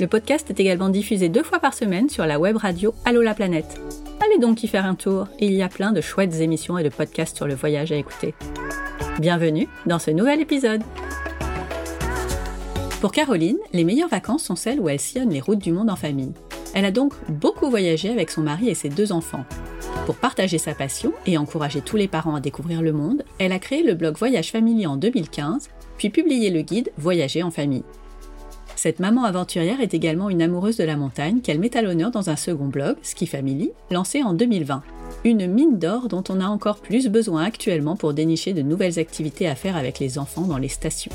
le podcast est également diffusé deux fois par semaine sur la web radio Allo la planète. Allez donc y faire un tour, il y a plein de chouettes émissions et de podcasts sur le voyage à écouter. Bienvenue dans ce nouvel épisode. Pour Caroline, les meilleures vacances sont celles où elle sillonne les routes du monde en famille. Elle a donc beaucoup voyagé avec son mari et ses deux enfants. Pour partager sa passion et encourager tous les parents à découvrir le monde, elle a créé le blog Voyage Family en 2015, puis publié le guide Voyager en famille. Cette maman aventurière est également une amoureuse de la montagne qu'elle met à l'honneur dans un second blog, Ski Family, lancé en 2020. Une mine d'or dont on a encore plus besoin actuellement pour dénicher de nouvelles activités à faire avec les enfants dans les stations.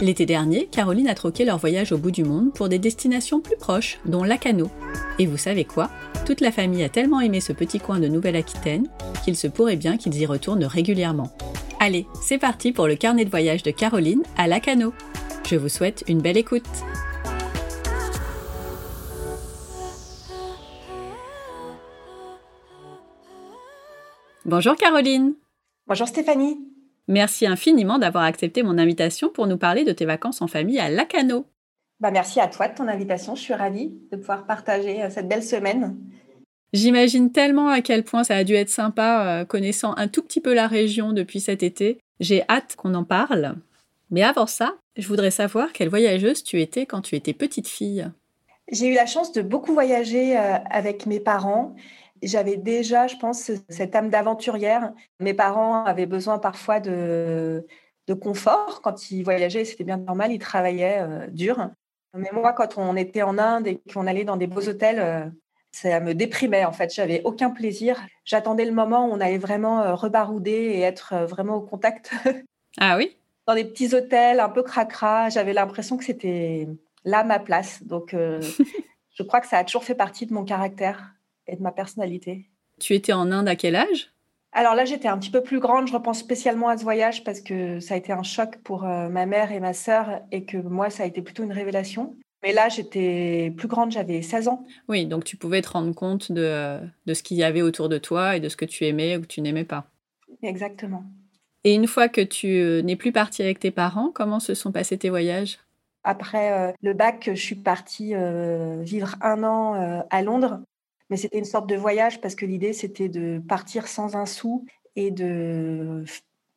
L'été dernier, Caroline a troqué leur voyage au bout du monde pour des destinations plus proches, dont Lacano. Et vous savez quoi? Toute la famille a tellement aimé ce petit coin de Nouvelle-Aquitaine qu'il se pourrait bien qu'ils y retournent régulièrement. Allez, c'est parti pour le carnet de voyage de Caroline à Lacano. Je vous souhaite une belle écoute. Bonjour Caroline. Bonjour Stéphanie. Merci infiniment d'avoir accepté mon invitation pour nous parler de tes vacances en famille à Lacano. Bah merci à toi de ton invitation. Je suis ravie de pouvoir partager euh, cette belle semaine. J'imagine tellement à quel point ça a dû être sympa euh, connaissant un tout petit peu la région depuis cet été. J'ai hâte qu'on en parle. Mais avant ça, je voudrais savoir quelle voyageuse tu étais quand tu étais petite fille. J'ai eu la chance de beaucoup voyager euh, avec mes parents. J'avais déjà, je pense, cette âme d'aventurière. Mes parents avaient besoin parfois de, de confort quand ils voyageaient. C'était bien normal, ils travaillaient euh, dur. Mais moi, quand on était en Inde et qu'on allait dans des beaux hôtels, euh, ça me déprimait en fait. J'avais aucun plaisir. J'attendais le moment où on allait vraiment rebarouder et être vraiment au contact. Ah oui? Dans des petits hôtels un peu cracra. J'avais l'impression que c'était là ma place. Donc, euh, je crois que ça a toujours fait partie de mon caractère et de ma personnalité. Tu étais en Inde à quel âge? Alors là, j'étais un petit peu plus grande. Je repense spécialement à ce voyage parce que ça a été un choc pour euh, ma mère et ma sœur et que moi, ça a été plutôt une révélation. Mais là, j'étais plus grande, j'avais 16 ans. Oui, donc tu pouvais te rendre compte de, de ce qu'il y avait autour de toi et de ce que tu aimais ou que tu n'aimais pas. Exactement. Et une fois que tu euh, n'es plus partie avec tes parents, comment se sont passés tes voyages? Après euh, le bac, je suis partie euh, vivre un an à Londres. Mais c'était une sorte de voyage parce que l'idée, c'était de partir sans un sou et de,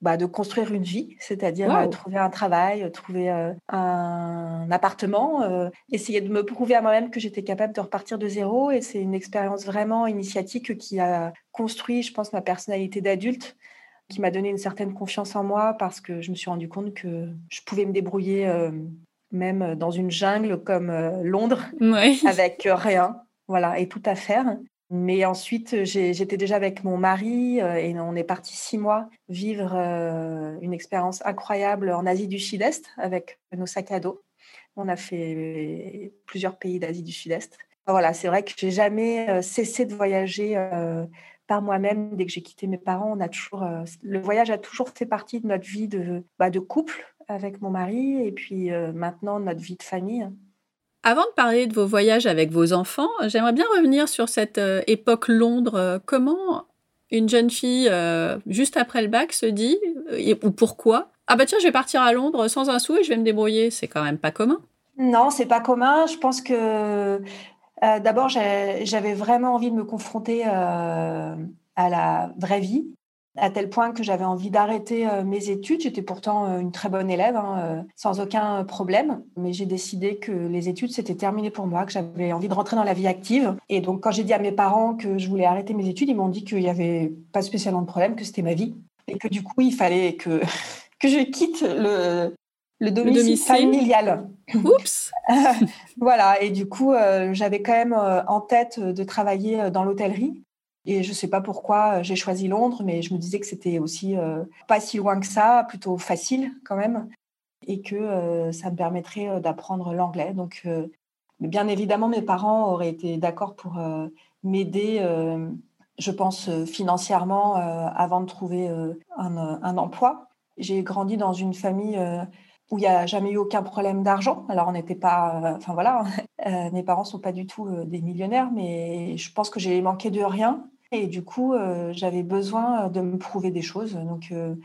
bah, de construire une vie, c'est-à-dire trouver un travail, trouver un appartement, essayer de me prouver à moi-même que j'étais capable de repartir de zéro. Et c'est une expérience vraiment initiatique qui a construit, je pense, ma personnalité d'adulte qui m'a donné une certaine confiance en moi parce que je me suis rendu compte que je pouvais me débrouiller euh, même dans une jungle comme euh, Londres avec rien, voilà, et tout à faire. Mais ensuite, j'étais déjà avec mon mari euh, et on est parti six mois vivre une expérience incroyable en Asie du Sud-Est avec nos sacs à dos. On a fait plusieurs pays d'Asie du Sud-Est. Voilà, c'est vrai que j'ai jamais cessé de voyager par moi-même dès que j'ai quitté mes parents. On a toujours, euh, le voyage a toujours fait partie de notre vie de, bah, de couple avec mon mari et puis euh, maintenant notre vie de famille. Avant de parler de vos voyages avec vos enfants, j'aimerais bien revenir sur cette euh, époque Londres. Comment une jeune fille, juste après le bac, se dit, ou pourquoi, ah bah tiens, je vais partir à Londres sans un sou et je vais me débrouiller. C'est quand même pas commun. Non, c'est pas commun. Je pense que euh, d'abord, j'avais vraiment envie de me confronter euh, à la vraie vie. à tel point que j'avais envie d'arrêter euh, mes études. J'étais pourtant une très bonne élève, hein, sans aucun problème, mais j'ai décidé que les études, c'était terminé pour moi, que j'avais envie de rentrer dans la vie active. Et donc, quand j'ai dit à mes parents que je voulais arrêter mes études, ils m'ont dit qu'il n'y avait pas spécialement de problème, que c'était ma vie, et que du coup, il fallait que, que je quitte le, le domicile, familial. Oups Voilà, et du coup, j'avais quand même en tête de travailler dans l'hôtellerie. Et je ne sais pas pourquoi euh, j'ai choisi Londres, mais je me disais que c'était aussi euh, pas si loin que ça, plutôt facile quand même, et que euh, ça me permettrait d'apprendre l'anglais. Donc, bien évidemment, mes parents auraient été d'accord pour m'aider, je pense, financièrement avant de trouver un, un, emploi. J'ai grandi dans une famille où il n'y a jamais eu aucun problème d'argent. Alors, on n'était pas. Enfin, voilà, mes parents ne sont pas du tout des millionnaires, mais je pense que j'ai manqué de rien. Et du coup, euh, j'avais besoin euh, de me prouver des choses. Donc, euh,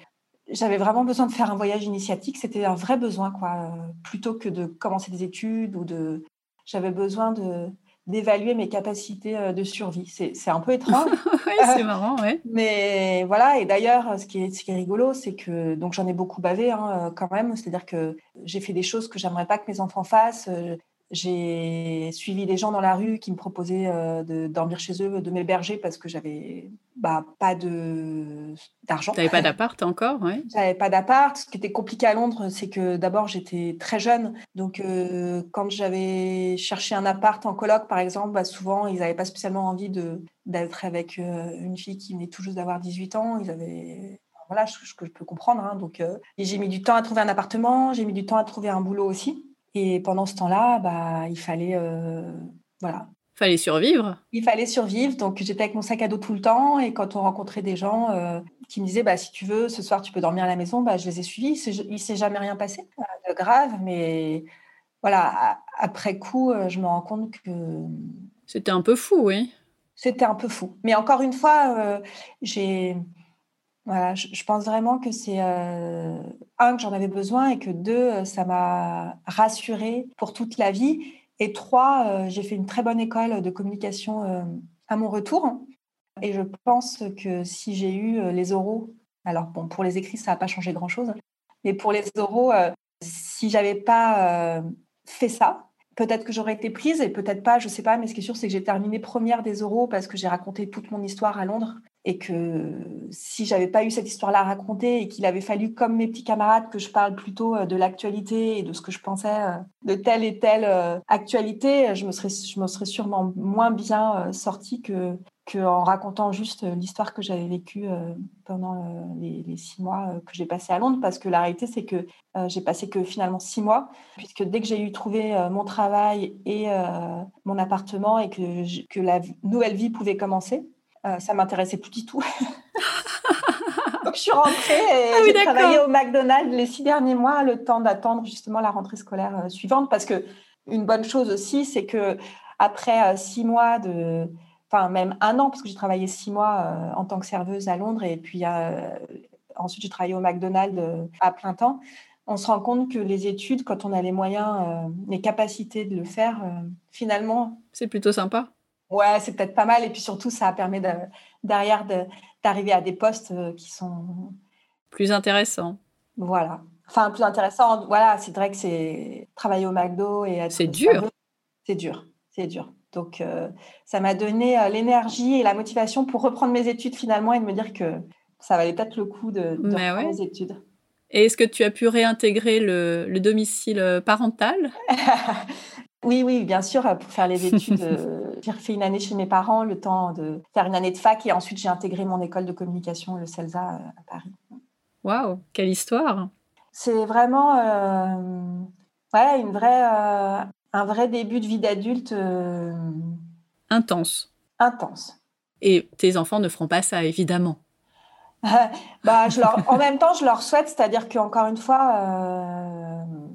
j'avais vraiment besoin de faire un voyage initiatique. C'était un vrai besoin, quoi. plutôt que de commencer des études ou de. J'avais besoin de d'évaluer mes capacités de survie. C'est un peu étrange. oui, c'est marrant, ouais. Mais voilà, et d'ailleurs, ce, qui est, ce qui est rigolo, c'est que, donc j'en ai beaucoup bavé hein, quand même, c'est-à-dire que j'ai fait des choses que j'aimerais pas que mes enfants fassent. J'ai suivi des gens dans la rue qui me proposaient euh, de dormir chez eux, de m'héberger parce que j'avais bah, pas d'argent. Tu n'avais pas d'appart encore ouais. J'avais pas d'appart. Ce qui était compliqué à Londres, c'est que d'abord j'étais très jeune. Donc euh, quand j'avais cherché un appart en coloc, par exemple, bah, souvent ils n'avaient pas spécialement envie d'être avec euh, une fille qui venait tout juste d'avoir 18 ans. Ils avaient voilà, ce que je peux comprendre. Hein. Donc, j'ai mis du temps à trouver un appartement, j'ai mis du temps à trouver un boulot aussi. Et pendant ce temps-là, bah, il fallait, euh, voilà. Fallait survivre. Il fallait survivre. Donc, j'étais avec mon sac à dos tout le temps. Et quand on rencontrait des gens euh, qui me disaient, bah, si tu veux, ce soir, tu peux dormir à la maison, bah, je les ai suivis. Il ne s'est jamais rien passé de grave. Mais voilà, après coup, euh, je me rends compte que. C'était un peu fou, oui. C'était un peu fou. Mais encore une fois, j'ai voilà, je, pense vraiment que c'est euh, un que j'en avais besoin et que deux, euh, ça m'a rassurée pour toute la vie. Et trois, euh, j'ai fait une très bonne école de communication à mon retour. Et je pense que si j'ai eu les oraux, alors bon, pour les écrits, ça n'a pas changé grand-chose, mais pour les oraux, si j'avais pas fait ça, peut-être que j'aurais été prise et peut-être pas, je sais pas, mais ce qui est sûr, c'est que j'ai terminé première des oraux parce que j'ai raconté toute mon histoire à Londres et que si j'avais pas eu cette histoire-là à raconter et qu'il avait fallu, comme mes petits camarades, que je parle plutôt euh, de l'actualité et de ce que je pensais euh, de telle et telle euh, actualité, je me serais, je me serais sûrement moins bien sortie que qu'en racontant juste l'histoire que j'avais vécue pendant les, six mois que j'ai passé à Londres, parce que la réalité c'est que j'ai passé que finalement six mois, puisque dès que j'ai eu trouvé mon travail et mon appartement et que, que la nouvelle vie pouvait commencer, euh, ça m'intéressait plus du tout. Donc je suis rentrée et ah j'ai travaillé au McDonald's les six derniers mois, le temps d'attendre justement la rentrée scolaire euh, suivante. Parce que une bonne chose aussi, c'est que après euh, six mois de, enfin même un an, parce que j'ai travaillé six mois en tant que serveuse à Londres et puis ensuite j'ai travaillé au McDonald's à plein temps. On se rend compte que les études, quand on a les moyens, les capacités de le faire, finalement, c'est plutôt sympa. Ouais, c'est peut-être pas mal. Et puis surtout, ça permet de, derrière d'arriver à des postes euh, qui sont plus intéressants. Voilà. Enfin, plus intéressant. Voilà, c'est vrai que c'est travailler au McDo et C'est dur. C'est dur. C'est dur. Donc, euh, ça m'a donné euh, l'énergie et la motivation pour reprendre mes études finalement et de me dire que ça valait peut-être le coup de, de reprendre mes études. Et est-ce que tu as pu réintégrer le, le domicile parental? Oui, oui, bien sûr, pour faire les études. Euh, j'ai fait une année chez mes parents, le temps de faire une année de fac, et ensuite j'ai intégré mon école de communication, le CELSA, euh, à Paris. Waouh, quelle histoire C'est vraiment euh, ouais, une vraie, un vrai début de vie d'adulte. Intense. Intense. Et tes enfants ne feront pas ça, évidemment. bah, je leur... en même temps, je leur souhaite, c'est-à-dire qu'encore une fois,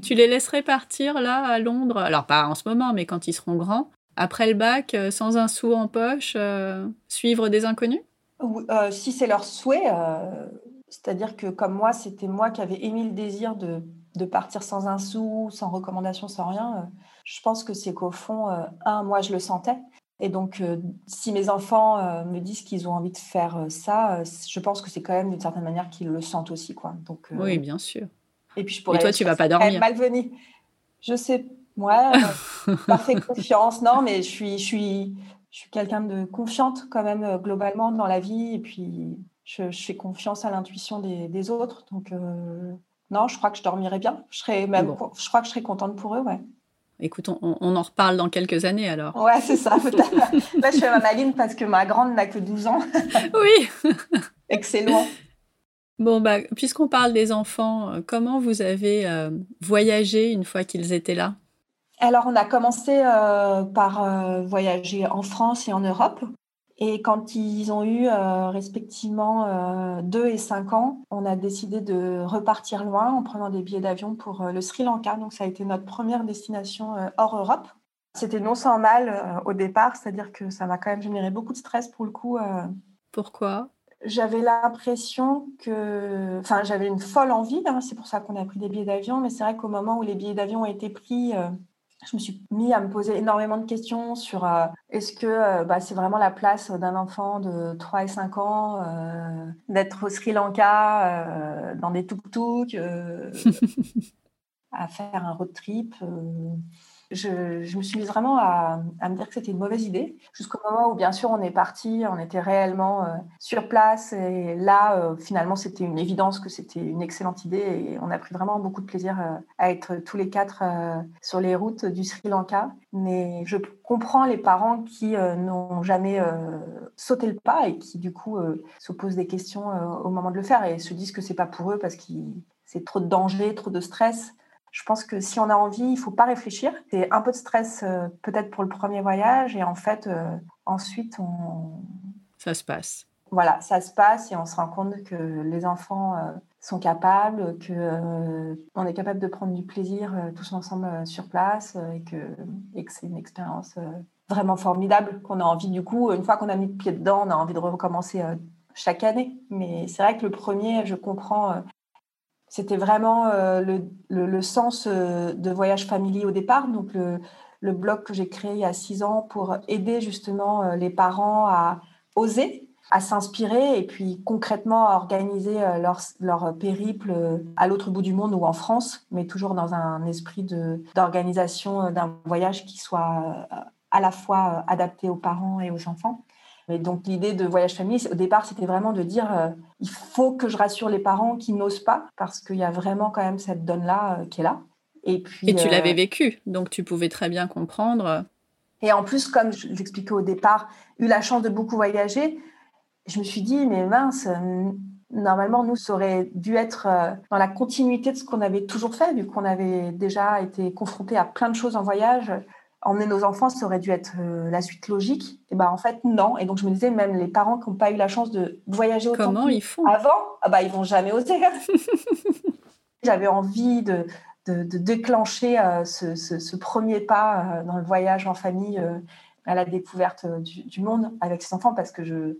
tu les laisserais partir là à Londres? Alors pas en ce moment, mais quand ils seront grands, après le bac, euh, sans un sou en poche, euh, suivre des inconnus? Euh, Si c'est leur souhait, c'est-à-dire que comme moi, c'était moi qui avais émis le désir de, de, partir sans un sou, sans recommandation, sans rien. je pense que c'est qu'au fond, un, moi je le sentais. Et donc, si mes enfants me disent qu'ils ont envie de faire ça, je pense que c'est quand même d'une certaine manière qu'ils le sentent aussi. Quoi. Donc, oui, bien sûr. Et puis, je pourrais. Toi, tu vas pas dormir Malvenue. Je sais. Moi, pas fait confiance. Non, mais je suis, je suis, je suis quelqu'un de confiante quand même globalement dans la vie. Et puis, je, fais confiance à l'intuition des, autres. Donc, euh, non, je crois que je dormirai bien. Je, serais même, je crois que je serais contente pour eux, ouais. Écoute, on, en reparle dans quelques années alors. Ouais, c'est ça. Là, je fais ma maline parce que ma grande n'a que 12 ans. oui. Excellent. Bon, bah, puisqu'on parle des enfants, euh, comment vous avez euh, voyagé une fois qu'ils étaient là? Alors, on a commencé par voyager en France et en Europe. Et quand ils ont eu euh, respectivement 2 euh, et 5 ans, on a décidé de repartir loin en prenant des billets d'avion pour euh, le Sri Lanka. Donc ça a été notre première destination hors Europe. C'était non sans mal au départ, c'est-à-dire que ça m'a quand même généré beaucoup de stress pour le coup. Pourquoi? J'avais l'impression que, enfin, j'avais une folle envie. Hein, c'est pour ça qu'on a pris des billets d'avion. Mais c'est vrai qu'au moment où les billets d'avion ont été pris, je me suis mis à me poser énormément de questions sur euh, est-ce que euh, bah, c'est vraiment la place d'un enfant de 3 et 5 ans euh, d'être au Sri Lanka dans des tuk-tuk, à faire un road trip je, me suis mise vraiment à, me dire que c'était une mauvaise idée, jusqu'au moment où, bien sûr, on est parti, on était réellement euh, sur place. Et là, euh, finalement, c'était une évidence que c'était une excellente idée. Et on a pris vraiment beaucoup de plaisir euh, à être tous les quatre sur les routes du Sri Lanka. Mais je comprends les parents qui n'ont jamais sauté le pas et qui, du coup, se posent des questions au moment de le faire et se disent que c'est pas pour eux parce que c'est trop de danger, trop de stress. Je pense que si on a envie, il faut pas réfléchir. C'est un peu de stress euh, peut-être pour le premier voyage et en fait, euh, ensuite, on... Ça se passe. Voilà, ça se passe et on se rend compte que les enfants euh, sont capables, que on est capable de prendre du plaisir tous ensemble sur place et que, et que c'est une expérience vraiment formidable qu'on a envie du coup, une fois qu'on a mis le pied dedans, on a envie de recommencer chaque année. Mais c'est vrai que le premier, je comprends c'était vraiment euh, le, sens euh, de Voyage Family au départ, donc le, blog que j'ai créé il y a six ans pour aider justement euh, les parents à oser, à s'inspirer et puis concrètement à organiser leur périple à l'autre bout du monde ou en France, mais toujours dans un esprit d'organisation d'un voyage qui soit à la fois adapté aux parents et aux enfants. Mais donc l'idée de voyage famille, au départ, c'était vraiment de dire euh, il faut que je rassure les parents qui n'osent pas parce qu'il y a vraiment quand même cette donne là euh, qui est là. Et puis. Et tu l'avais euh, vécu, donc tu pouvais très bien comprendre. Et en plus, comme je l'expliquais au départ, eu la chance de beaucoup voyager, je me suis dit mais mince. Normalement, nous, ça aurait dû être dans la continuité de ce qu'on avait toujours fait, vu qu'on avait déjà été confronté à plein de choses en voyage emmener nos enfants, ça aurait dû être euh, la suite logique. Et ben en fait non. Et donc je me disais même les parents qui n'ont pas eu la chance de voyager autant Comment ils font? avant, ah bah ils vont jamais oser. J'avais envie de, de, déclencher euh, ce, premier pas euh, dans le voyage en famille à la découverte du, du, monde avec ses enfants parce que je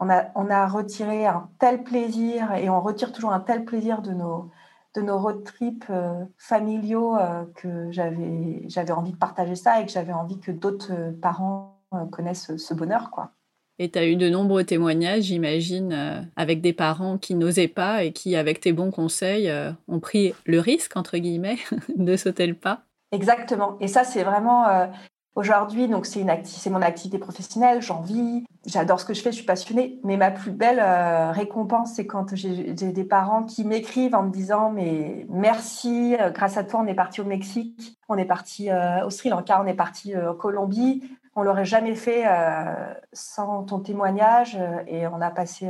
on a, on a retiré un tel plaisir et on retire toujours un tel plaisir de nos de nos road trips euh, familiaux euh, que j'avais j'avais envie de partager ça et que j'avais envie que d'autres euh, parents connaissent ce bonheur quoi. Et tu as eu de nombreux témoignages, j'imagine, avec des parents qui n'osaient pas et qui, avec tes bons conseils, ont pris le risque, entre guillemets, de sauter le pas. Exactement. Et ça, c'est vraiment Aujourd'hui, donc c'est mon activité professionnelle, j'en vis, j'adore ce que je fais, je suis passionnée. Mais ma plus belle euh, récompense, c'est quand j'ai des parents qui m'écrivent en me disant mais merci, euh, grâce à toi, on est parti au Mexique, on est parti euh, au Sri Lanka, on est parti en Colombie. On l'aurait jamais fait sans ton témoignage et on a passé.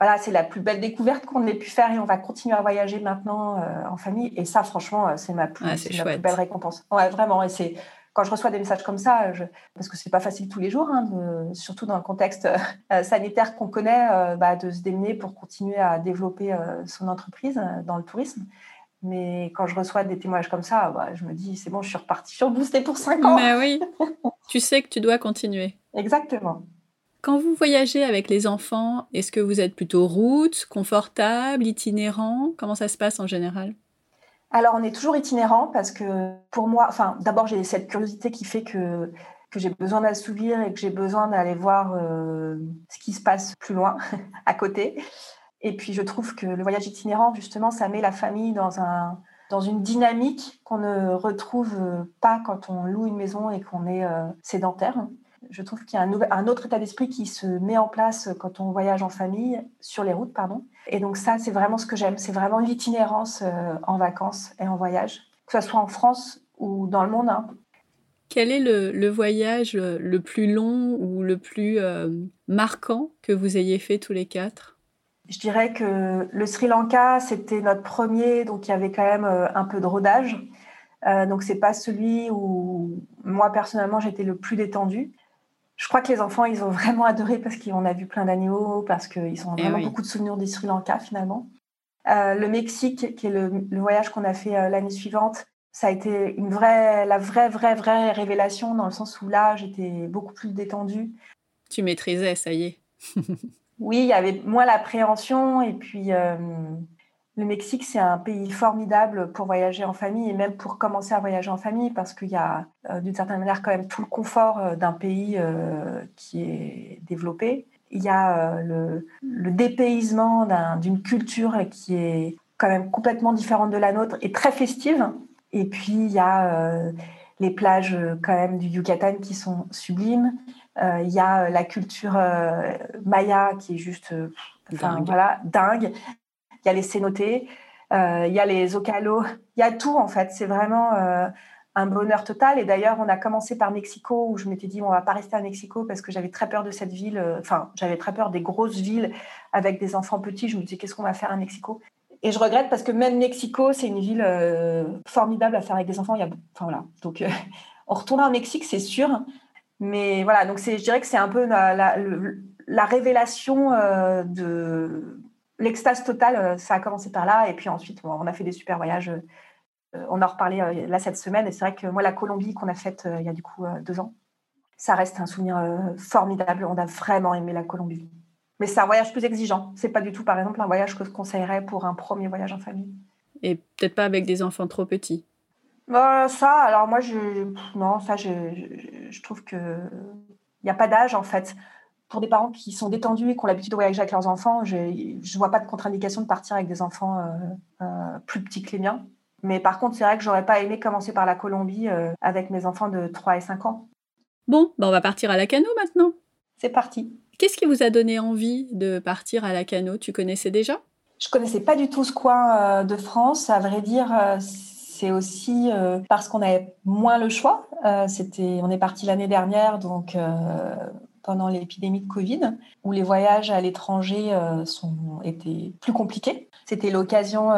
voilà, c'est la plus belle découverte qu'on ait pu faire et on va continuer à voyager maintenant en famille. Et ça, franchement, c'est ma plus, ma plus belle récompense. Ouais, vraiment. Et c'est quand je reçois des messages comme ça, parce que c'est pas facile tous les jours, hein, surtout dans le contexte euh, sanitaire qu'on connaît, euh, bah, de se démener pour continuer à développer euh, son entreprise dans le tourisme. Mais quand je reçois des témoignages comme ça, bah, je me dis, c'est bon, je suis repartie, sur suis pour 5 ans. Mais oui, tu sais que tu dois continuer. Exactement. Quand vous voyagez avec les enfants, est-ce que vous êtes plutôt route, confortable, itinérant? Comment ça se passe en général? Alors, on est toujours itinérant parce que pour moi, enfin, d'abord, j'ai cette curiosité qui fait que j'ai besoin d'assouvir et que j'ai besoin d'aller voir ce qui se passe plus loin, à côté. Et puis je trouve que le voyage itinérant, justement, ça met la famille dans, un, dans une dynamique qu'on ne retrouve pas quand on loue une maison et qu'on est sédentaire. Je trouve qu'il y a un, un autre état d'esprit qui se met en place quand on voyage en famille, sur les routes, pardon. Et donc ça, c'est vraiment ce que j'aime. C'est vraiment l'itinérance en vacances et en voyage, que ce soit en France ou dans le monde. Hein. Quel est le, voyage le plus long ou le plus marquant que vous ayez fait tous les quatre? Je dirais que le Sri Lanka, c'était notre premier, donc il y avait quand même euh, un peu de rodage. Euh, donc c'est pas celui où moi personnellement j'étais le plus détendu. Je crois que les enfants ils ont vraiment adoré parce qu'on a vu plein d'animaux, parce qu'ils ont eh vraiment beaucoup de souvenirs du Sri Lanka finalement. Euh, le Mexique, qui est le, voyage qu'on a fait euh, l'année suivante, ça a été une vraie, la vraie, vraie, vraie révélation dans le sens où là j'étais beaucoup plus détendue. Tu maîtrisais, ça y est. oui, il y avait moins l'appréhension et puis euh, le Mexique, c'est un pays formidable pour voyager en famille et même pour commencer à voyager en famille parce qu'il y a euh, d'une certaine manière quand même tout le confort euh, d'un pays qui est développé. Il y a le, le, dépaysement d'une culture qui est quand même complètement différente de la nôtre et très festive. Et puis il y a les plages quand même du Yucatan qui sont sublimes. Euh, il y a euh, la culture euh, maya qui est juste dingue. Voilà, dingue. Y a les cénotés, il y a les ocalos, il y a tout en fait. C'est vraiment un bonheur total. Et d'ailleurs, on a commencé par Mexico, où je m'étais dit, on va pas rester à Mexico parce que j'avais très peur de cette ville. Enfin, j'avais très peur des grosses villes avec des enfants petits. Je me disais, qu'est-ce qu'on va faire à Mexico? Et je regrette parce que même Mexico, c'est une ville formidable à faire avec des enfants. Il y a, enfin voilà. Donc, on retournera au Mexique, c'est sûr. Mais voilà, donc je dirais que c'est un peu la, la, révélation euh, de l'extase totale. Euh, ça a commencé par là, et puis ensuite, on a fait des super voyages. Euh, on en reparlé là cette semaine, et c'est vrai que moi, la Colombie qu'on a faite il y a du coup deux ans, ça reste un souvenir formidable. On a vraiment aimé la Colombie. Mais c'est un voyage plus exigeant. C'est pas du tout, par exemple, un voyage que je conseillerais pour un premier voyage en famille. Et peut-être pas avec des enfants trop petits. Bah, ça, alors moi, je, non, ça, je, je, trouve que il n'y a pas d'âge en fait. Pour des parents qui sont détendus et qui ont l'habitude de voyager avec leurs enfants, je ne vois pas de contre-indication de partir avec des enfants euh, euh, plus petits que les miens. Mais par contre, c'est vrai que j'aurais pas aimé commencer par la Colombie euh, avec mes enfants de 3 et 5 ans. Bon, bah on va partir à la cano maintenant. C'est parti. Qu'est-ce qui vous a donné envie de partir à la cano? Tu connaissais déjà? Je connaissais pas du tout ce coin de France. À vrai dire, c'est aussi parce qu'on avait moins le choix. C'était, on est parti l'année dernière, donc pendant l'épidémie de Covid, où les voyages à l'étranger sont étaient plus compliqués. C'était l'occasion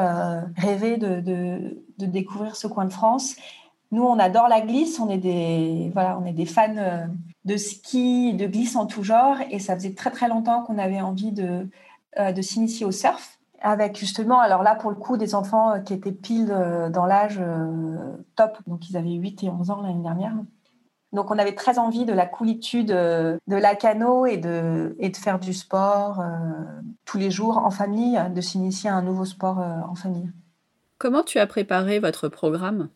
rêvée de, découvrir ce coin de France. Nous, on adore la glisse, on est des, voilà, on est des fans de ski, de glisse en tout genre, et ça faisait très très longtemps qu'on avait envie de, de s'initier au surf avec justement, alors là pour le coup, des enfants euh, qui étaient pile euh, dans l'âge euh, top, donc ils avaient 8 et 11 ans l'année dernière. Donc on avait très envie de la coolitude de la cano et de, et de faire du sport tous les jours en famille, de s'initier à un nouveau sport en famille. Comment tu as préparé votre programme?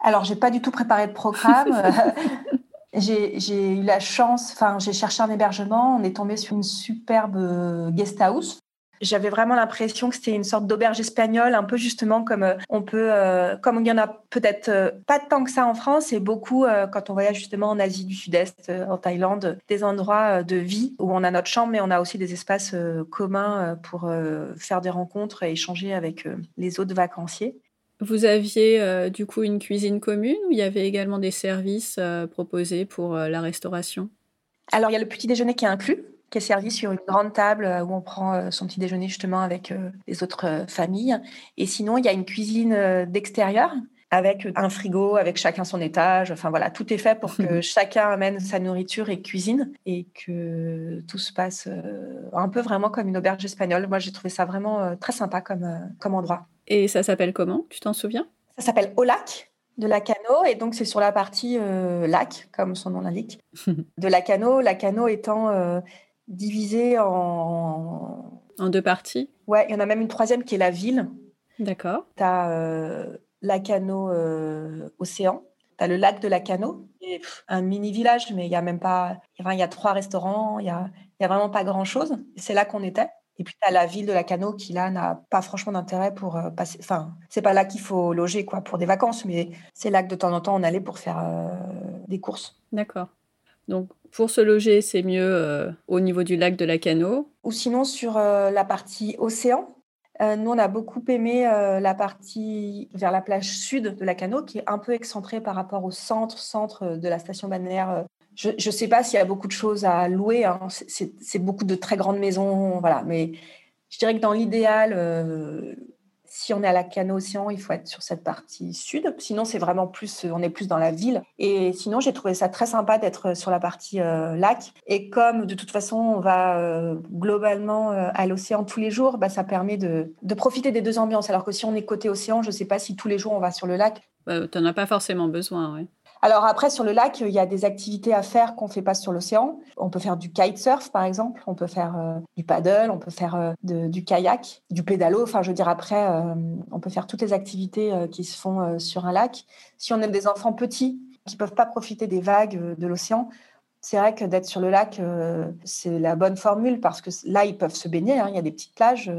Alors j'ai pas du tout préparé de programme. j'ai eu la chance, enfin j'ai cherché un hébergement, on est tombé sur une superbe guest house j'avais vraiment l'impression que c'était une sorte d'auberge espagnole, un peu justement comme euh, on peut, euh, comme il y en a peut-être euh, pas tant que ça en France, et beaucoup quand on voyage justement en Asie du Sud-Est, en Thaïlande, des endroits de vie où on a notre chambre, mais on a aussi des espaces communs pour faire des rencontres et échanger avec les autres vacanciers. Vous aviez du coup une cuisine commune ou il y avait également des services proposés pour la restauration? Alors il y a le petit déjeuner qui est inclus qui est servi sur une grande table euh, où on prend euh, son petit déjeuner justement avec euh, les autres familles. Et sinon, il y a une cuisine d'extérieur avec un frigo, avec chacun son étage. Enfin voilà, tout est fait pour que chacun amène sa nourriture et cuisine et que tout se passe un peu vraiment comme une auberge espagnole. Moi, j'ai trouvé ça vraiment très sympa comme, comme endroit. Et ça s'appelle comment? Tu t'en souviens? Ça s'appelle Au Lac de la cano et donc c'est sur la partie lac comme son nom l'indique de la cano la cano étant divisé en... En deux parties Ouais, il y en a même une troisième qui est la ville. D'accord. Tu as euh, la cano euh, océan, tu as le lac de la Cano, un mini village, mais il y a même pas. il y a trois restaurants, il y a, y a vraiment pas grand chose. C'est là qu'on était. Et puis, tu as la ville de la Cano qui, là, n'a pas franchement d'intérêt pour euh, passer. Enfin, c'est pas là qu'il faut loger, quoi, pour des vacances, mais c'est là que de temps en temps, on allait pour faire euh, des courses. D'accord. Donc, pour se loger, c'est mieux euh, au niveau du lac de la Cano. Ou sinon, sur la partie océan. nous, on a beaucoup aimé la partie vers la plage sud de la Cano, qui est un peu excentrée par rapport au centre, centre de la station balnéaire je ne sais pas s'il y a beaucoup de choses à louer. Hein. C'est beaucoup de très grandes maisons, voilà. Mais je dirais que dans l'idéal, euh, si on est à la Cano Océan, il faut être sur cette partie sud. Sinon, c'est vraiment plus, on est plus dans la ville. Et sinon, j'ai trouvé ça très sympa d'être sur la partie euh, lac. Et comme de toute façon, on va euh, globalement à l'océan tous les jours, bah, ça permet de, de, profiter des deux ambiances. Alors que si on est côté océan, je ne sais pas si tous les jours on va sur le lac. Bah, tu n'en as pas forcément besoin, oui. Alors après, sur le lac, il y a des activités à faire qu'on ne fait pas sur l'océan. On peut faire du kitesurf, par exemple. On peut faire euh, du paddle, on peut faire euh, du kayak, du pédalo. Enfin, je veux après, euh, on peut faire toutes les activités qui se font sur un lac. Si on aime des enfants petits qui ne peuvent pas profiter des vagues de l'océan, c'est vrai que d'être sur le lac, c'est la bonne formule parce que là, ils peuvent se baigner. Hein. il y a des petites plages.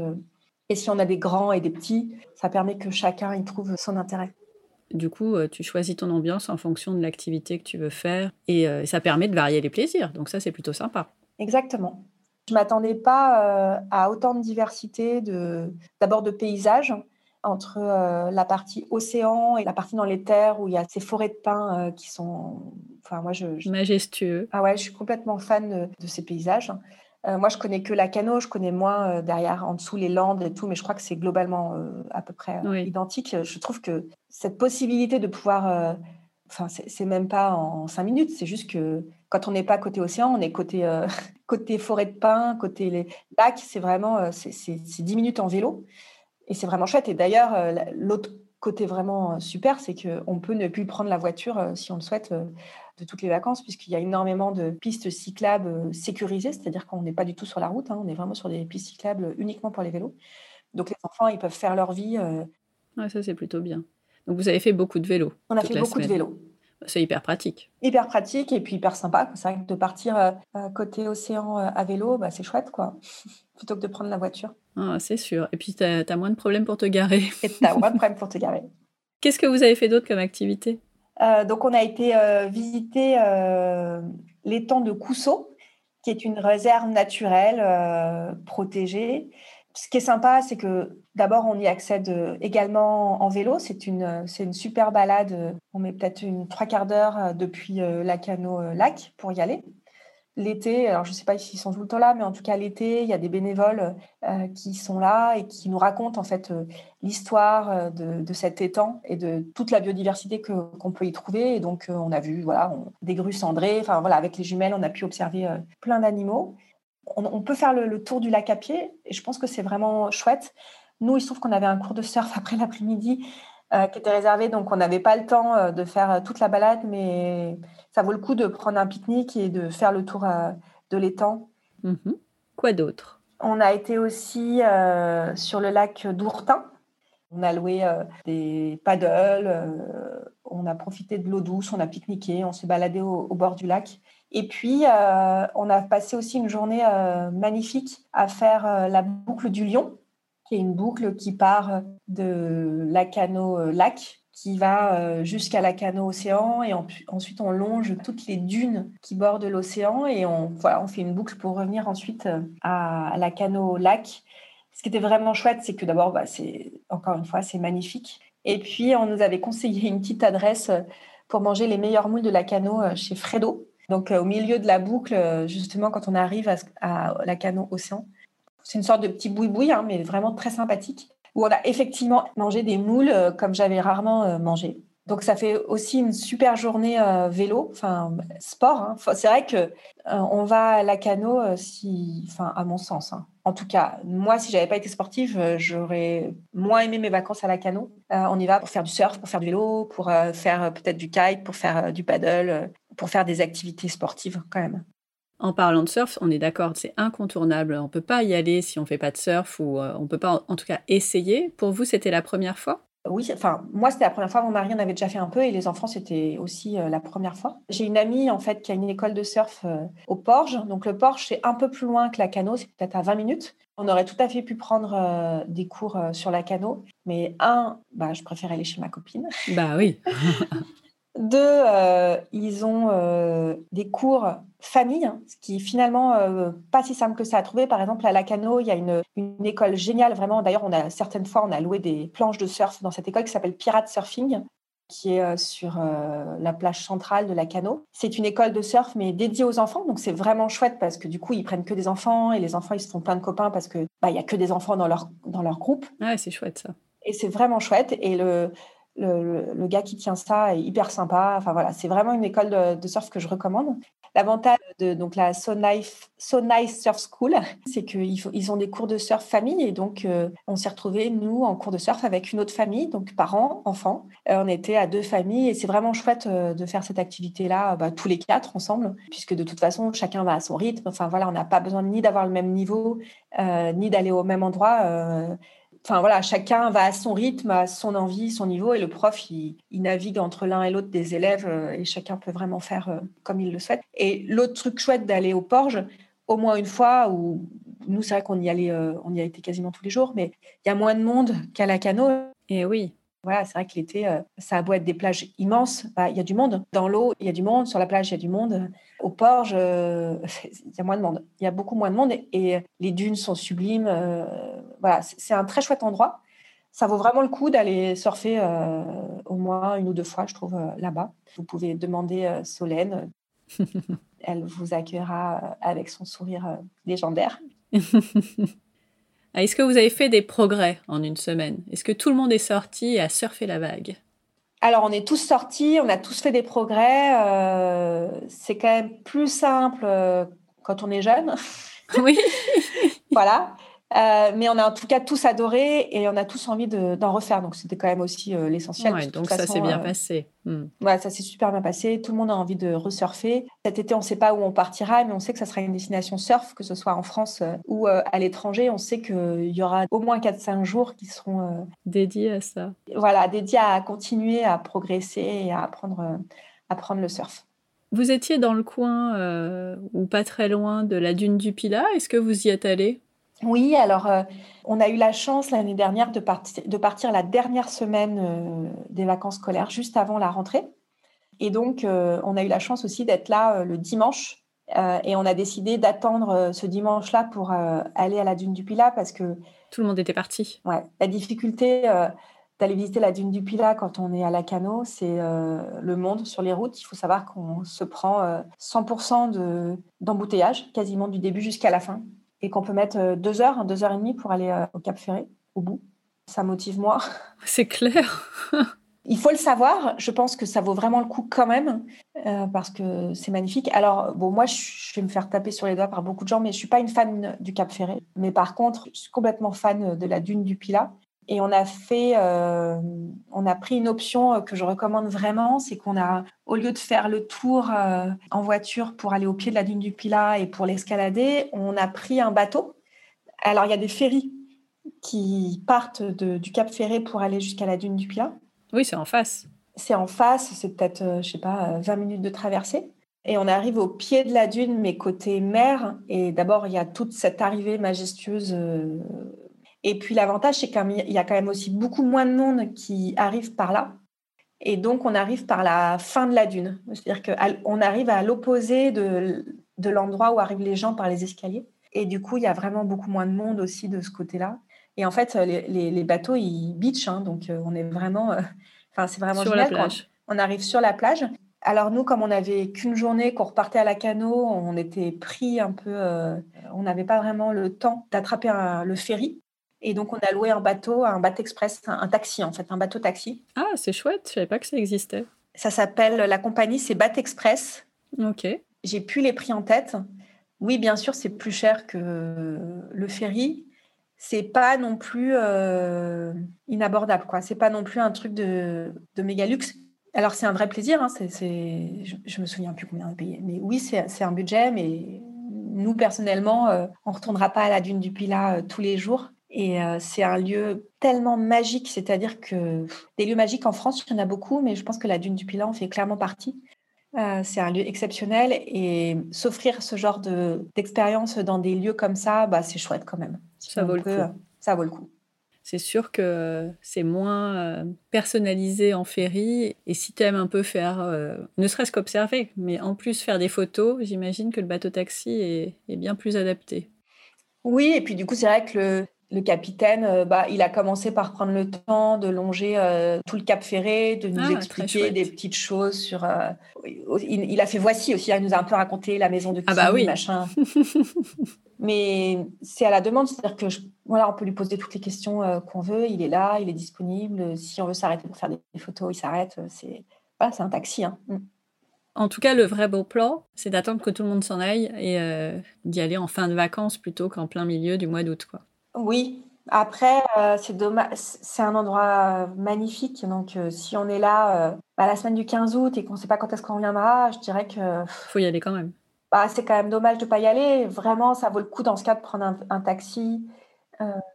et si on a des grands et des petits, ça permet que chacun y trouve son intérêt. Du coup, euh, tu choisis ton ambiance en fonction de l'activité que tu veux faire et euh, ça permet de varier les plaisirs. Donc ça, c'est plutôt sympa. Exactement. Je m'attendais pas euh, à autant de diversité, d'abord de paysages entre la partie océan et la partie dans les terres où il y a ces forêts de pins qui sont, enfin moi je, majestueux. Ah ouais, je suis complètement fan de ces paysages. Euh, moi, je connais que la Cano, je connais moins euh, derrière, en dessous, les Landes et tout, mais je crois que c'est globalement euh, à peu près identique. Je trouve que cette possibilité de pouvoir. Enfin, c'est même pas en cinq minutes, c'est juste que quand on n'est pas côté océan, on est côté, côté forêt de pins, côté les lacs, c'est vraiment c'est dix minutes en vélo. Et c'est vraiment chouette. Et d'ailleurs, l'autre côté vraiment super, c'est qu'on peut ne plus prendre la voiture si on le souhaite de toutes les vacances, puisqu'il y a énormément de pistes cyclables euh, sécurisées, c'est-à-dire qu'on n'est pas du tout sur la route, hein, on est vraiment sur des pistes cyclables uniquement pour les vélos. Donc les enfants, ils peuvent faire leur vie. Euh, ouais, ça c'est plutôt bien. Donc vous avez fait beaucoup de vélos. On a fait beaucoup de vélos. C'est hyper pratique. Hyper pratique et puis hyper sympa. C'est vrai que de partir euh, côté océan à vélo, bah, c'est chouette, quoi. Plutôt que de prendre la voiture. Ah, c'est sûr. Et puis, tu as, as, moins de problèmes pour te garer. Et tu as moins de problèmes pour te garer. Qu'est-ce que vous avez fait d'autre comme activité? Euh, donc, on a été euh, visiter euh, l'étang de Cousseau, qui est une réserve naturelle protégée. Ce qui est sympa, c'est que d'abord, on y accède également en vélo. C'est une, une super balade. On met peut-être une trois quarts d'heure depuis Lacano Lac pour y aller l'été, alors je ne sais pas s'ils sont tout le temps là, mais en tout cas l'été, il y a des bénévoles euh, qui sont là et qui nous racontent en fait euh, l'histoire euh, de, cet étang et de toute la biodiversité qu'on peut y trouver. Et donc on a vu voilà des grues cendrées. Enfin voilà, avec les jumelles, on a pu observer plein d'animaux. On, peut faire le, tour du lac à pied et je pense que c'est vraiment chouette. Nous, il se trouve qu'on avait un cours de surf après l'après-midi qui était réservé, donc on n'avait pas le temps de faire toute la balade, mais ça vaut le coup de prendre un pique-nique et de faire le tour euh, de l'étang. Mhm. Quoi d'autre? On a été aussi euh, sur le lac d'Ourtin. On a loué euh, des paddles, on a profité de l'eau douce, on a pique-niqué, on s'est baladé au, bord du lac. Et puis, on a passé aussi une journée magnifique à faire la boucle du Lion, qui est une boucle qui part de Lacano-Lac qui va euh, jusqu'à la Cano Océan et ensuite on longe toutes les dunes qui bordent l'océan et on, fait une boucle pour revenir ensuite euh, à, la Cano Lac. Ce qui était vraiment chouette, c'est que d'abord, bah, c'est encore une fois, c'est magnifique. Et puis, on nous avait conseillé une petite adresse euh, pour manger les meilleurs moules de la Cano chez Fredo. Donc, au milieu de la boucle, justement, quand on arrive à, la Cano Océan. C'est une sorte de petit boui-boui, hein, mais vraiment très sympathique où on a effectivement mangé des moules euh, comme j'avais rarement euh, mangé. Donc ça fait aussi une super journée euh, vélo, enfin sport. Hein. C'est vrai que on va à la cano, si, enfin à mon sens. Hein. En tout cas, moi, si j'avais pas été sportive, j'aurais moins aimé mes vacances à la cano. on y va pour faire du surf, pour faire du vélo, pour faire peut-être du kite, pour faire du paddle, pour faire des activités sportives quand même. En parlant de surf, on est d'accord, c'est incontournable. On ne peut pas y aller si on ne fait pas de surf ou euh, on ne peut pas en tout cas essayer. Pour vous, c'était la première fois? Oui, enfin, moi, c'était la première fois. Mon mari en avait déjà fait un peu et les enfants, c'était aussi euh, la première fois. J'ai une amie, en fait, qui a une école de surf euh, au Porge. Donc, le Porge, c'est un peu plus loin que la Cano, c'est peut-être à 20 minutes. On aurait tout à fait pu prendre des cours sur la Cano. Mais un, bah, je préfère aller chez ma copine. Bah oui. Deux, euh, ils ont euh, des cours famille, hein, ce qui est finalement euh, pas si simple que ça à trouver. Par exemple, à Lacano, il y a une, une école géniale, vraiment. D'ailleurs, on a certaines fois, on a loué des planches de surf dans cette école qui s'appelle Pirate Surfing qui est sur la plage centrale de Lacano. C'est une école de surf, mais dédiée aux enfants. Donc, c'est vraiment chouette parce que du coup, ils prennent que des enfants et les enfants, ils se font plein de copains parce que bah, il y a que des enfants dans leur, dans leur groupe. Ouais, c'est chouette ça. Et c'est vraiment chouette. Et le, le, gars qui tient ça est hyper sympa. Enfin voilà, c'est vraiment une école de, surf que je recommande. L'avantage de donc la So Nice, Surf School, c'est qu'ils ils ont des cours de surf famille et donc euh, on s'est retrouvés nous en cours de surf avec une autre famille, donc parents, enfants. Euh, on était à deux familles et c'est vraiment chouette euh, de faire cette activité-là bah, tous les quatre ensemble, puisque de toute façon chacun va à son rythme. Enfin voilà, on n'a pas besoin ni d'avoir le même niveau, ni d'aller au même endroit enfin voilà, chacun va à son rythme, à son envie, son niveau, et le prof, il, navigue entre l'un et l'autre des élèves, euh, et chacun peut vraiment faire euh, comme il le souhaite. Et l'autre truc chouette d'aller au Porge, au moins une fois, où nous, c'est vrai qu'on y allait, euh, on y a été quasiment tous les jours, mais il y a moins de monde qu'à la cano. Et oui. Voilà, c'est vrai que l'été, euh, ça a beau être des plages immenses, bah, il y a du monde. Dans l'eau, il y a du monde. Sur la plage, il y a du monde. Au port, il y a moins de monde. Il y a beaucoup moins de monde et, les dunes sont sublimes. Euh, voilà, c'est un très chouette endroit. Ça vaut vraiment le coup d'aller surfer euh, au moins une ou deux fois, je trouve, là-bas. Vous pouvez demander Solène. Elle vous accueillera avec son sourire légendaire. Ah, est-ce que vous avez fait des progrès en une semaine? Est-ce que tout le monde est sorti et a surfé la vague? Alors, on est tous sortis, on a tous fait des progrès. Euh, c'est quand même plus simple euh, quand on est jeune. Oui. voilà. Euh, mais on a en tout cas tous adoré et on a tous envie d'en refaire. Donc c'était quand même aussi euh, l'essentiel. donc ça s'est bien euh, passé. Hmm. Ouais, ça s'est super bien passé. Tout le monde a envie de resurfer. Cet été, on ne sait pas où on partira, mais on sait que ça sera une destination surf, que ce soit en France ou à l'étranger. On sait qu'il y aura au moins 4-5 jours qui seront dédiés à ça. Voilà, dédiés à continuer à progresser et à apprendre, apprendre le surf. Vous étiez dans le coin ou pas très loin de la dune du Pilat. Est-ce que vous y êtes allé? Oui, alors euh, on a eu la chance l'année dernière de, partir la dernière semaine euh, des vacances scolaires, juste avant la rentrée. Et donc, euh, on a eu la chance aussi d'être là le dimanche. et on a décidé d'attendre ce dimanche-là pour aller à la dune du Pilat parce que... Tout le monde était parti. Ouais, la difficulté d'aller visiter la dune du Pilat quand on est à la Cano, c'est le monde sur les routes. Il faut savoir qu'on se prend 100% d'embouteillage, quasiment du début jusqu'à la fin et qu'on peut mettre euh, deux heures, deux heures et demie pour aller euh, au Cap Ferré, au bout. Ça motive moi. C'est clair. Il faut le savoir. Je pense que ça vaut vraiment le coup quand même euh, parce que c'est magnifique. Alors, bon, moi, je vais me faire taper sur les doigts par beaucoup de gens, mais je suis pas une fan du Cap Ferré. Mais par contre, je suis complètement fan de la dune du Pilat. Et on a fait, euh, on a pris une option que je recommande vraiment, c'est qu'on a, au lieu de faire le tour euh, en voiture pour aller au pied de la dune du Pilat et pour l'escalader, on a pris un bateau. Alors il y a des ferries qui partent du Cap Ferré pour aller jusqu'à la dune du Pilat. Oui, c'est en face. C'est en face, c'est peut-être, euh, je sais pas, 20 minutes de traversée. Et on arrive au pied de la dune, mais côté mer. Et d'abord, il y a toute cette arrivée majestueuse et puis l'avantage, c'est qu'il y a quand même aussi beaucoup moins de monde qui arrive par là. Et donc, on arrive par la fin de la dune. C'est-à-dire qu'on arrive à l'opposé de, de l'endroit où arrivent les gens par les escaliers. Et du coup, il y a vraiment beaucoup moins de monde aussi de ce côté-là. Et en fait, les, les, bateaux, ils beach, hein, donc euh, on est vraiment... Euh, enfin, c'est vraiment sur La plage. On arrive sur la plage. Alors nous, comme on n'avait qu'une journée, qu'on repartait à la cano, on était pris un peu... Euh, on n'avait pas vraiment le temps d'attraper le ferry. Et donc, on a loué un bateau, un bateau express, un, taxi en fait, un bateau taxi. Ah, c'est chouette, je savais pas que ça existait. Ça s'appelle, la compagnie, c'est Bat Express. Ok. J'ai plus les prix en tête. Oui, bien sûr, c'est plus cher que le ferry. C'est pas non plus euh, inabordable, quoi. C'est pas non plus un truc de, de méga luxe. Alors, c'est un vrai plaisir. Hein. C'est, je, je, me souviens plus combien on a payé. Mais oui, c'est, un budget. Mais nous, personnellement, euh, on ne retournera pas à la dune du Pilat euh, tous les jours. Et c'est un lieu tellement magique, c'est-à-dire que des lieux magiques en France, il y en a beaucoup, mais je pense que la dune du Pilat en fait clairement partie. c'est un lieu exceptionnel et s'offrir ce genre d'expérience dans des lieux comme ça, bah, c'est chouette quand même. ça vaut le coup. Ça vaut le coup. C'est sûr que c'est moins personnalisé en ferry. Et si tu aimes un peu faire, ne serait-ce qu'observer, mais en plus faire des photos, j'imagine que le bateau taxi est, est bien plus adapté. Oui, et puis du coup, c'est vrai que le, le capitaine, euh, bah, il a commencé par prendre le temps de longer euh, tout le Cap Ferré, de nous ah, expliquer des petites choses sur. Euh, il, a fait voici aussi, il nous a un peu raconté la maison de ah bah oui. machin. Mais c'est à la demande, c'est-à-dire que voilà, on peut lui poser toutes les questions qu'on veut. Il est là, il est disponible. Si on veut s'arrêter pour faire des, photos, il s'arrête. C'est voilà, c'est un taxi. Hein. Mm. En tout cas, le vrai beau plan, c'est d'attendre que tout le monde s'en aille et d'y aller en fin de vacances plutôt qu'en plein milieu du mois d'août, quoi. Oui, après, euh, c'est dommage, c'est un endroit magnifique. Donc, euh, si on est là euh, bah, la semaine du 15 août et qu'on ne sait pas quand est-ce qu'on viendra, je dirais que. Faut y aller quand même. Bah, c'est quand même dommage de ne pas y aller. Vraiment, ça vaut le coup dans ce cas de prendre un, taxi,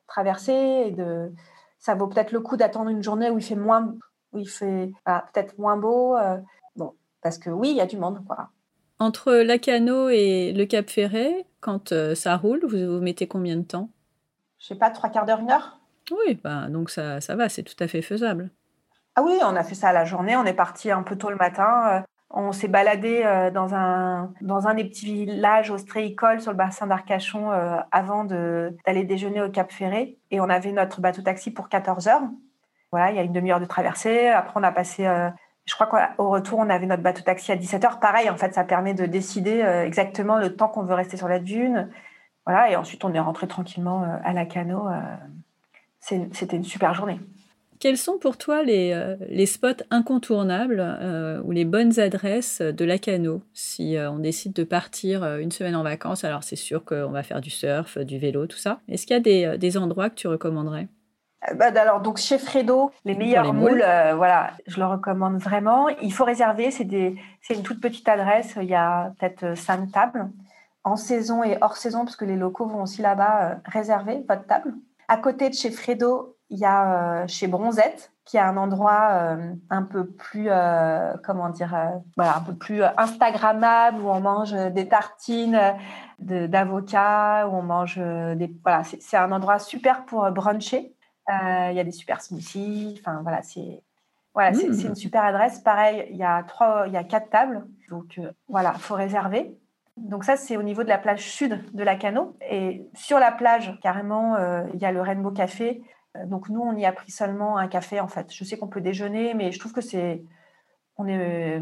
traverser. Et de... Ça vaut peut-être le coup d'attendre une journée où il fait moins, où il fait peut-être moins beau. bon, parce que oui, il y a du monde. Quoi. Entre Lacano et le Cap Ferret, quand ça roule, vous, vous mettez combien de temps? Je sais pas, trois quarts d'heure, une heure? Oui, bah, donc ça, ça va, c'est tout à fait faisable. Ah oui, on a fait ça à la journée, on est parti un peu tôt le matin. Euh, on s'est baladé euh, dans un, dans un des petits villages ostréicoles sur le bassin d'Arcachon euh, avant d'aller déjeuner au Cap Ferré. Et on avait notre bateau-taxi pour 14 heures. Voilà, il y a une demi-heure de traversée. Après, on a passé, je crois qu'au retour, on avait notre bateau-taxi à 17 heures. Pareil, en fait, ça permet de décider exactement le temps qu'on veut rester sur la dune. Voilà, et ensuite on est rentré tranquillement euh, à la cano. Euh, c'était une super journée. Quels sont pour toi les, euh, les spots incontournables ou les bonnes adresses de la cano si on décide de partir une semaine en vacances? Alors c'est sûr qu'on va faire du surf, du vélo, tout ça. Est-ce qu'il y a des, des, endroits que tu recommanderais? Bah, alors donc chez Fredo, les meilleurs moules, voilà, je le recommande vraiment. Il faut réserver, c'est une toute petite adresse, il y a peut-être cinq tables en saison et hors saison, parce que les locaux vont aussi là-bas euh, réserver votre table. À côté de chez Fredo, il y a euh, chez Bronzette, qui est un endroit euh, un peu plus, comment dire, voilà, un peu plus Instagrammable, où on mange des tartines d'avocats, où on mange des. Voilà, c'est un endroit super pour bruncher. Il y a des super smoothies. Enfin, voilà, c'est. Voilà, c'est mmh. une super adresse. Pareil, il y a trois, il y a quatre tables. Donc, voilà, faut réserver. Donc ça, c'est au niveau de la plage sud de la Cano. Et sur la plage, carrément, euh, il y a le Rainbow Café. Euh, donc nous, on y a pris seulement un café, en fait. Je sais qu'on peut déjeuner, mais je trouve que c'est... On est...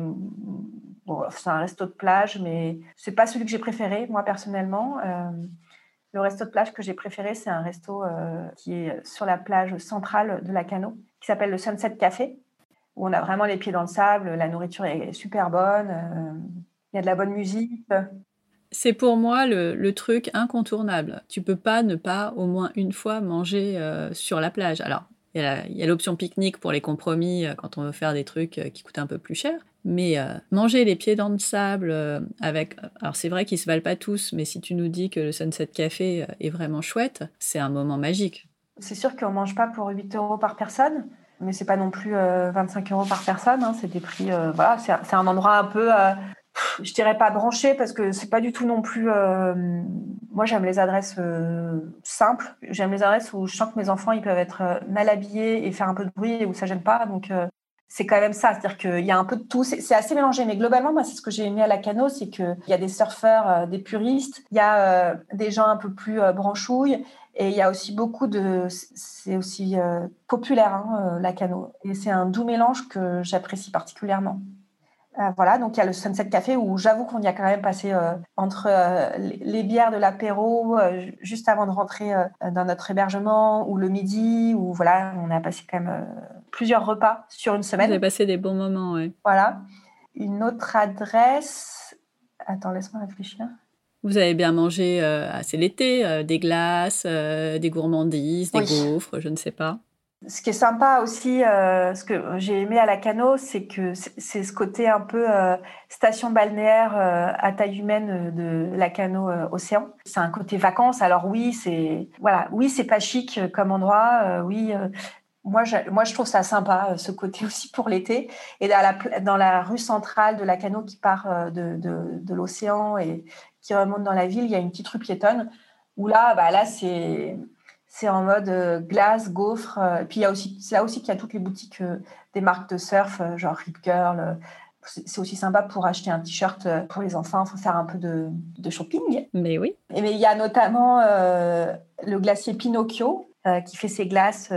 Bon, c'est un resto de plage, mais c'est pas celui que j'ai préféré, moi, personnellement. Euh, le resto de plage que j'ai préféré, c'est un resto qui est sur la plage centrale de la Cano, qui s'appelle le Sunset Café, où on a vraiment les pieds dans le sable, la nourriture est super bonne, il y a de la bonne musique. C'est pour moi le, truc incontournable. Tu peux pas ne pas au moins une fois manger euh, sur la plage. Alors, il y a l'option pique-nique pour les compromis euh, quand on veut faire des trucs euh, qui coûtent un peu plus cher. Mais manger les pieds dans le sable avec... Alors c'est vrai qu'ils se valent pas tous, mais si tu nous dis que le Sunset Café est vraiment chouette, c'est un moment magique. C'est sûr qu'on mange pas pour 8 euros par personne, mais c'est pas non plus 25 euros par personne. Hein. c'est des prix... voilà, c'est un endroit un peu je dirais pas branché parce que c'est pas du tout non plus. Euh, moi, j'aime les adresses euh, simples. J'aime les adresses où je sens que mes enfants ils peuvent être euh, mal habillés et faire un peu de bruit et où ça gêne pas. Donc c'est quand même ça, c'est-à-dire qu'il y a un peu de tout. C'est assez mélangé, mais globalement, moi, c'est ce que j'ai aimé à la cano, c'est qu'il y a des surfeurs, des puristes, il y a des gens un peu plus branchouilles, et il y a aussi beaucoup de. C'est aussi populaire, hein, la cano. Et c'est un doux mélange que j'apprécie particulièrement. Euh, voilà, donc il y a le Sunset Café où j'avoue qu'on y a quand même passé euh, entre euh, les bières de l'apéro juste avant de rentrer dans notre hébergement ou le midi où voilà, on a passé quand même plusieurs repas sur une semaine. Vous avez passé des bons moments, oui. Voilà. Une autre adresse. Attends, laisse-moi réfléchir. Vous avez bien mangé, c'est l'été, des glaces, des gourmandises, des gaufres, je ne sais pas. Ce qui est sympa aussi, euh, ce que j'ai aimé à la Cano, c'est que c'est ce côté un peu euh, station balnéaire euh, à taille humaine de la Cano Océan. C'est un côté vacances. Alors oui, c'est voilà, oui, c'est pas chic comme endroit. oui, moi, je, moi, je trouve ça sympa, ce côté aussi pour l'été. Et dans la, rue centrale de la Cano qui part de l'océan et qui remonte dans la ville, il y a une petite rue piétonne où là, bah là, c'est c'est en mode euh, glace, gaufre. Euh, puis il y a aussi, c'est là aussi qu'il y a toutes les boutiques euh, des marques de surf, genre Rip Curl. c'est aussi sympa pour acheter un t-shirt pour les enfants, faut faire un peu de, shopping. Mais oui. Et mais il y a notamment le glacier Pinocchio qui fait ses glaces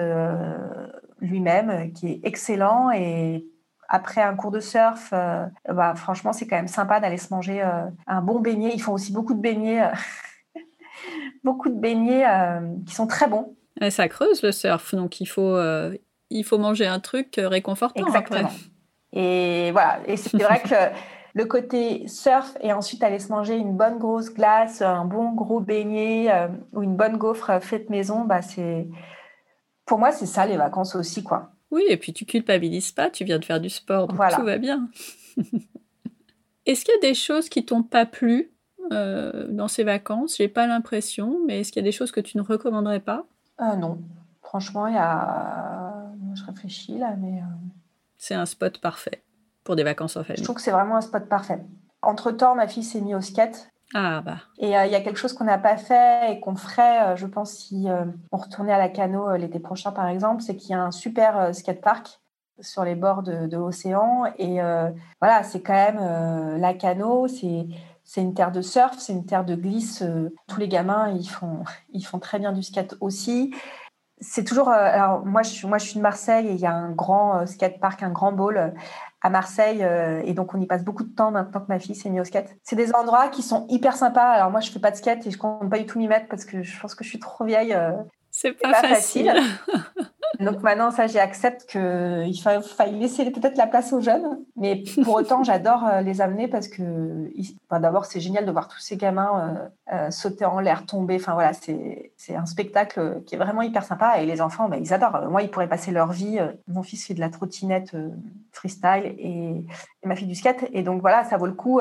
lui-même, qui est excellent. Et après un cours de surf, bah, franchement, c'est quand même sympa d'aller se manger un bon beignet. Ils font aussi beaucoup de beignets beaucoup de beignets euh, qui sont très bons. ça creuse le surf, donc il faut, euh, il faut manger un truc euh, réconfortant. Exactement. Et voilà, et c'est vrai que le côté surf et ensuite aller se manger une bonne grosse glace, un bon gros beignet ou une bonne gaufre faite maison, bah c'est pour moi c'est ça les vacances aussi quoi. Oui, et puis tu culpabilises pas, tu viens de faire du sport, donc tout va bien. Est-ce qu'il y a des choses qui t'ont pas plu euh, dans ces vacances J'ai pas l'impression, mais est-ce qu'il y a des choses que tu ne recommanderais pas? Euh, Non. Franchement, il y a. Je réfléchis là, mais. Euh, c'est un spot parfait pour des vacances en famille. Je trouve que c'est vraiment un spot parfait. Entre temps, ma fille s'est mise au skate. Ah bah. Et il y a quelque chose qu'on n'a pas fait et qu'on ferait, je pense, si on retournait à la Cano l'été prochain, par exemple, c'est qu'il y a un super skatepark sur les bords de, de l'océan. Et voilà, c'est quand même la Cano, c'est c'est une terre de surf, c'est une terre de glisse. Euh, tous les gamins, ils font, ils font très bien du skate aussi. C'est toujours. Euh, alors, moi je, suis, moi, je suis de Marseille et il y a un grand euh, skate park, un grand bowl à Marseille. et donc, on y passe beaucoup de temps maintenant que ma fille s'est mise au skate. C'est des endroits qui sont hyper sympas. Alors, moi, je fais pas de skate et je compte pas du tout m'y mettre parce que je pense que je suis trop vieille. C'est pas, facile. Donc maintenant, ça, j'accepte qu'il faille laisser peut-être la place aux jeunes. Mais pour autant, j'adore euh, les amener parce que d'abord, c'est génial de voir tous ces gamins euh, euh, sauter en l'air, tomber. Enfin voilà, c'est un spectacle qui est vraiment hyper sympa. Et les enfants, bah, ils adorent. Moi, ils pourraient passer leur vie. Mon fils fait de la trottinette freestyle et, ma fille du skate. Et donc voilà, ça vaut le coup,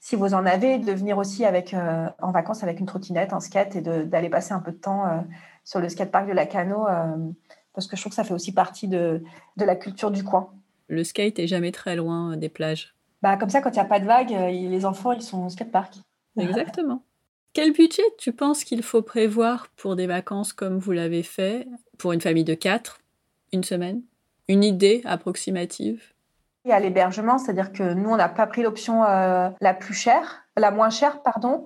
si vous en avez, de venir aussi avec, en vacances avec une trottinette, un skate et d'aller passer un peu de temps sur le skatepark de la Cano parce que je trouve que ça fait aussi partie de, de la culture du coin. Le skate est jamais très loin euh, des plages. Bah, comme ça, quand il n'y a pas de vagues, euh, les enfants, ils sont au skatepark. Exactement. Quel budget tu penses qu'il faut prévoir pour des vacances comme vous l'avez fait, pour une famille de quatre, une semaine? Une idée approximative? Il y a l'hébergement, c'est-à-dire que nous, on n'a pas pris l'option euh, la plus chère, la moins chère, pardon,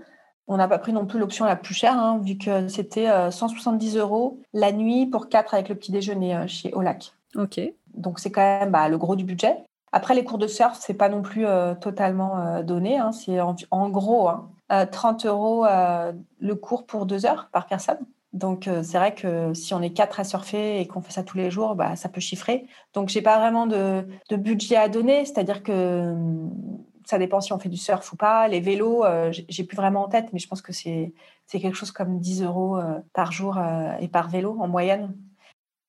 on n'a pas pris non plus l'option la plus chère, hein, vu que c'était 170 euh, euros la nuit pour quatre avec le petit déjeuner euh, chez Olac. Ok. Donc c'est quand même bah, le gros du budget. Après, les cours de surf, c'est pas non plus euh, totalement donné. Hein. c'est en, gros 30 hein, euros le cours pour deux heures par personne. Donc c'est vrai que si on est quatre à surfer et qu'on fait ça tous les jours, bah, ça peut chiffrer. Donc j'ai pas vraiment de, de budget à donner, c'est-à-dire que ça dépend si on fait du surf ou pas. Les vélos, euh, j'ai plus vraiment en tête, mais je pense que c'est quelque chose comme 10 euros euh, par jour euh, et par vélo en moyenne.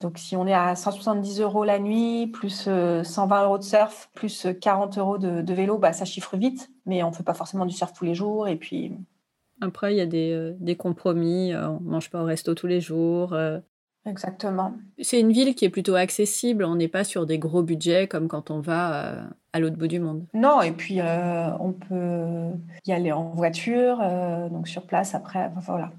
Donc si on est à 170 euros la nuit, plus 120 euros de surf, plus 40 euros de, vélo, bah, ça chiffre vite, mais on ne fait pas forcément du surf tous les jours. Et puis... Après, il y a des, des compromis, on ne mange pas au resto tous les jours, Exactement. C'est une ville qui est plutôt accessible. On n'est pas sur des gros budgets comme quand on va euh, à l'autre bout du monde. Non, et puis euh, on peut y aller en voiture, euh, donc sur place après. voilà.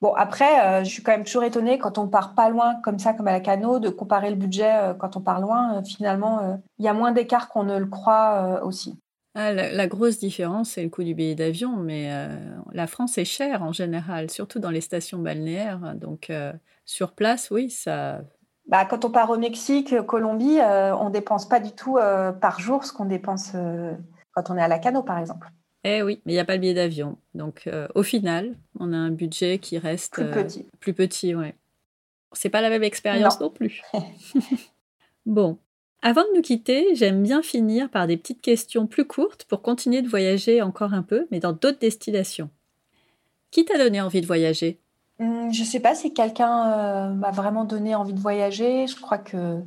Bon, après, je suis quand même toujours étonnée quand on part pas loin, comme ça, comme à la Cano, de comparer le budget quand on part loin. finalement, il y a moins d'écart qu'on ne le croit aussi. Ah, la, grosse différence, c'est le coût du billet d'avion, mais la France est chère en général, surtout dans les stations balnéaires. Donc, sur place, oui, ça. Bah, quand on part au Mexique, Colombie, euh, on dépense pas du tout euh, par jour ce qu'on dépense euh, quand on est à la Cano, par exemple. Eh oui, mais il n'y a pas le billet d'avion. Donc, au final, on a un budget qui reste plus petit. plus petit, ouais. C'est pas la même expérience non plus. bon, avant de nous quitter, j'aime bien finir par des petites questions plus courtes pour continuer de voyager encore un peu, mais dans d'autres destinations. Qui t'a donné envie de voyager? Je ne sais pas si quelqu'un m'a vraiment donné envie de voyager. Je crois que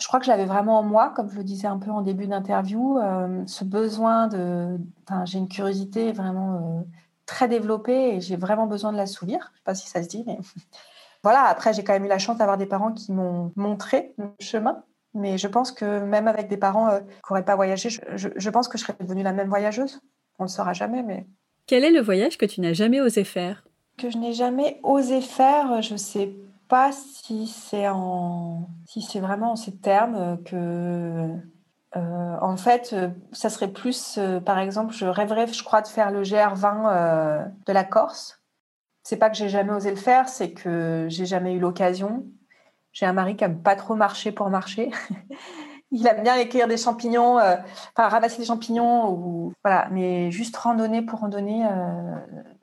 je crois j'avais vraiment en moi, comme je le disais un peu en début d'interview, ce besoin de. j'ai une curiosité vraiment très développée et j'ai vraiment besoin de l'assouvir. Je ne sais pas si ça se dit, mais voilà. Après, j'ai quand même eu la chance d'avoir des parents qui m'ont montré le chemin. Mais je pense que même avec des parents qui n'auraient pas voyagé, je, pense que je serais devenue la même voyageuse. On ne le saura jamais, mais. Quel est le voyage que tu n'as jamais osé faire? Que je n'ai jamais osé faire, je sais pas si c'est en si vraiment en ces termes que euh, en fait ça serait plus euh, par exemple je rêverais je crois de faire le GR20 euh, de la Corse. C'est pas que j'ai jamais osé le faire c'est que j'ai jamais eu l'occasion. J'ai un mari qui aime pas trop marcher pour marcher. Il aime bien écrire des champignons enfin ramasser des champignons ou voilà. Mais juste randonner pour randonner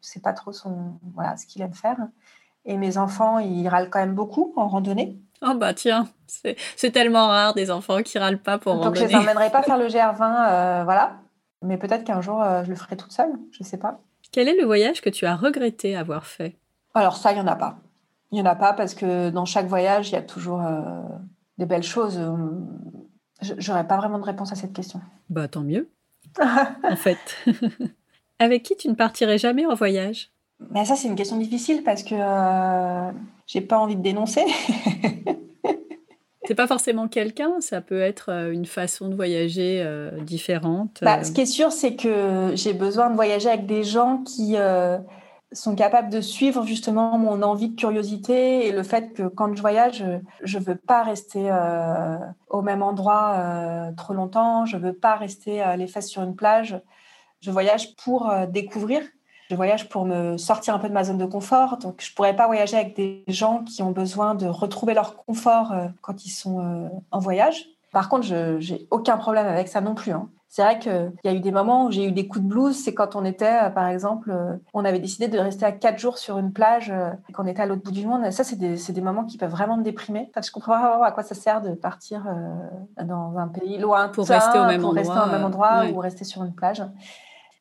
c'est pas trop son voilà ce qu'il aime faire et mes enfants, ils râlent quand même beaucoup en randonnée. Oh bah tiens, c'est tellement rare des enfants qui râlent pas pour randonner. Donc je les emmènerai pas faire le GR20, euh, voilà. Mais peut-être qu'un jour, euh, je le ferai toute seule, je sais pas. Quel est le voyage que tu as regretté avoir fait? Alors ça, il y en a pas. Il y en a pas parce que dans chaque voyage, il y a toujours euh, des belles choses. J'aurais pas vraiment de réponse à cette question. Bah tant mieux. en fait. Avec qui tu ne partirais jamais en voyage? Mais ça, c'est une question difficile parce que euh, j'ai pas envie de dénoncer. c'est pas forcément quelqu'un, ça peut être euh, une façon de voyager euh, différente. Bah, ce qui est sûr, c'est que j'ai besoin de voyager avec des gens qui sont capables de suivre justement mon envie de curiosité et le fait que quand je voyage, je ne veux pas rester au même endroit trop longtemps, je ne veux pas rester les fesses sur une plage. Je voyage pour découvrir je voyage pour me sortir un peu de ma zone de confort. Donc, je ne pourrais pas voyager avec des gens qui ont besoin de retrouver leur confort euh, quand ils sont euh, en voyage. Par contre, je n'ai aucun problème avec ça non plus. Hein. C'est vrai qu'il y a eu des moments où j'ai eu des coups de blues. C'est quand on était, euh, par exemple, on avait décidé de rester à quatre jours sur une plage et qu'on était à l'autre bout du monde. ça, c'est des, des, moments qui peuvent vraiment me déprimer. Enfin, je comprends pas à quoi ça sert de partir dans un pays loin pour rester au même pour endroit, rester au même endroit ou rester sur une plage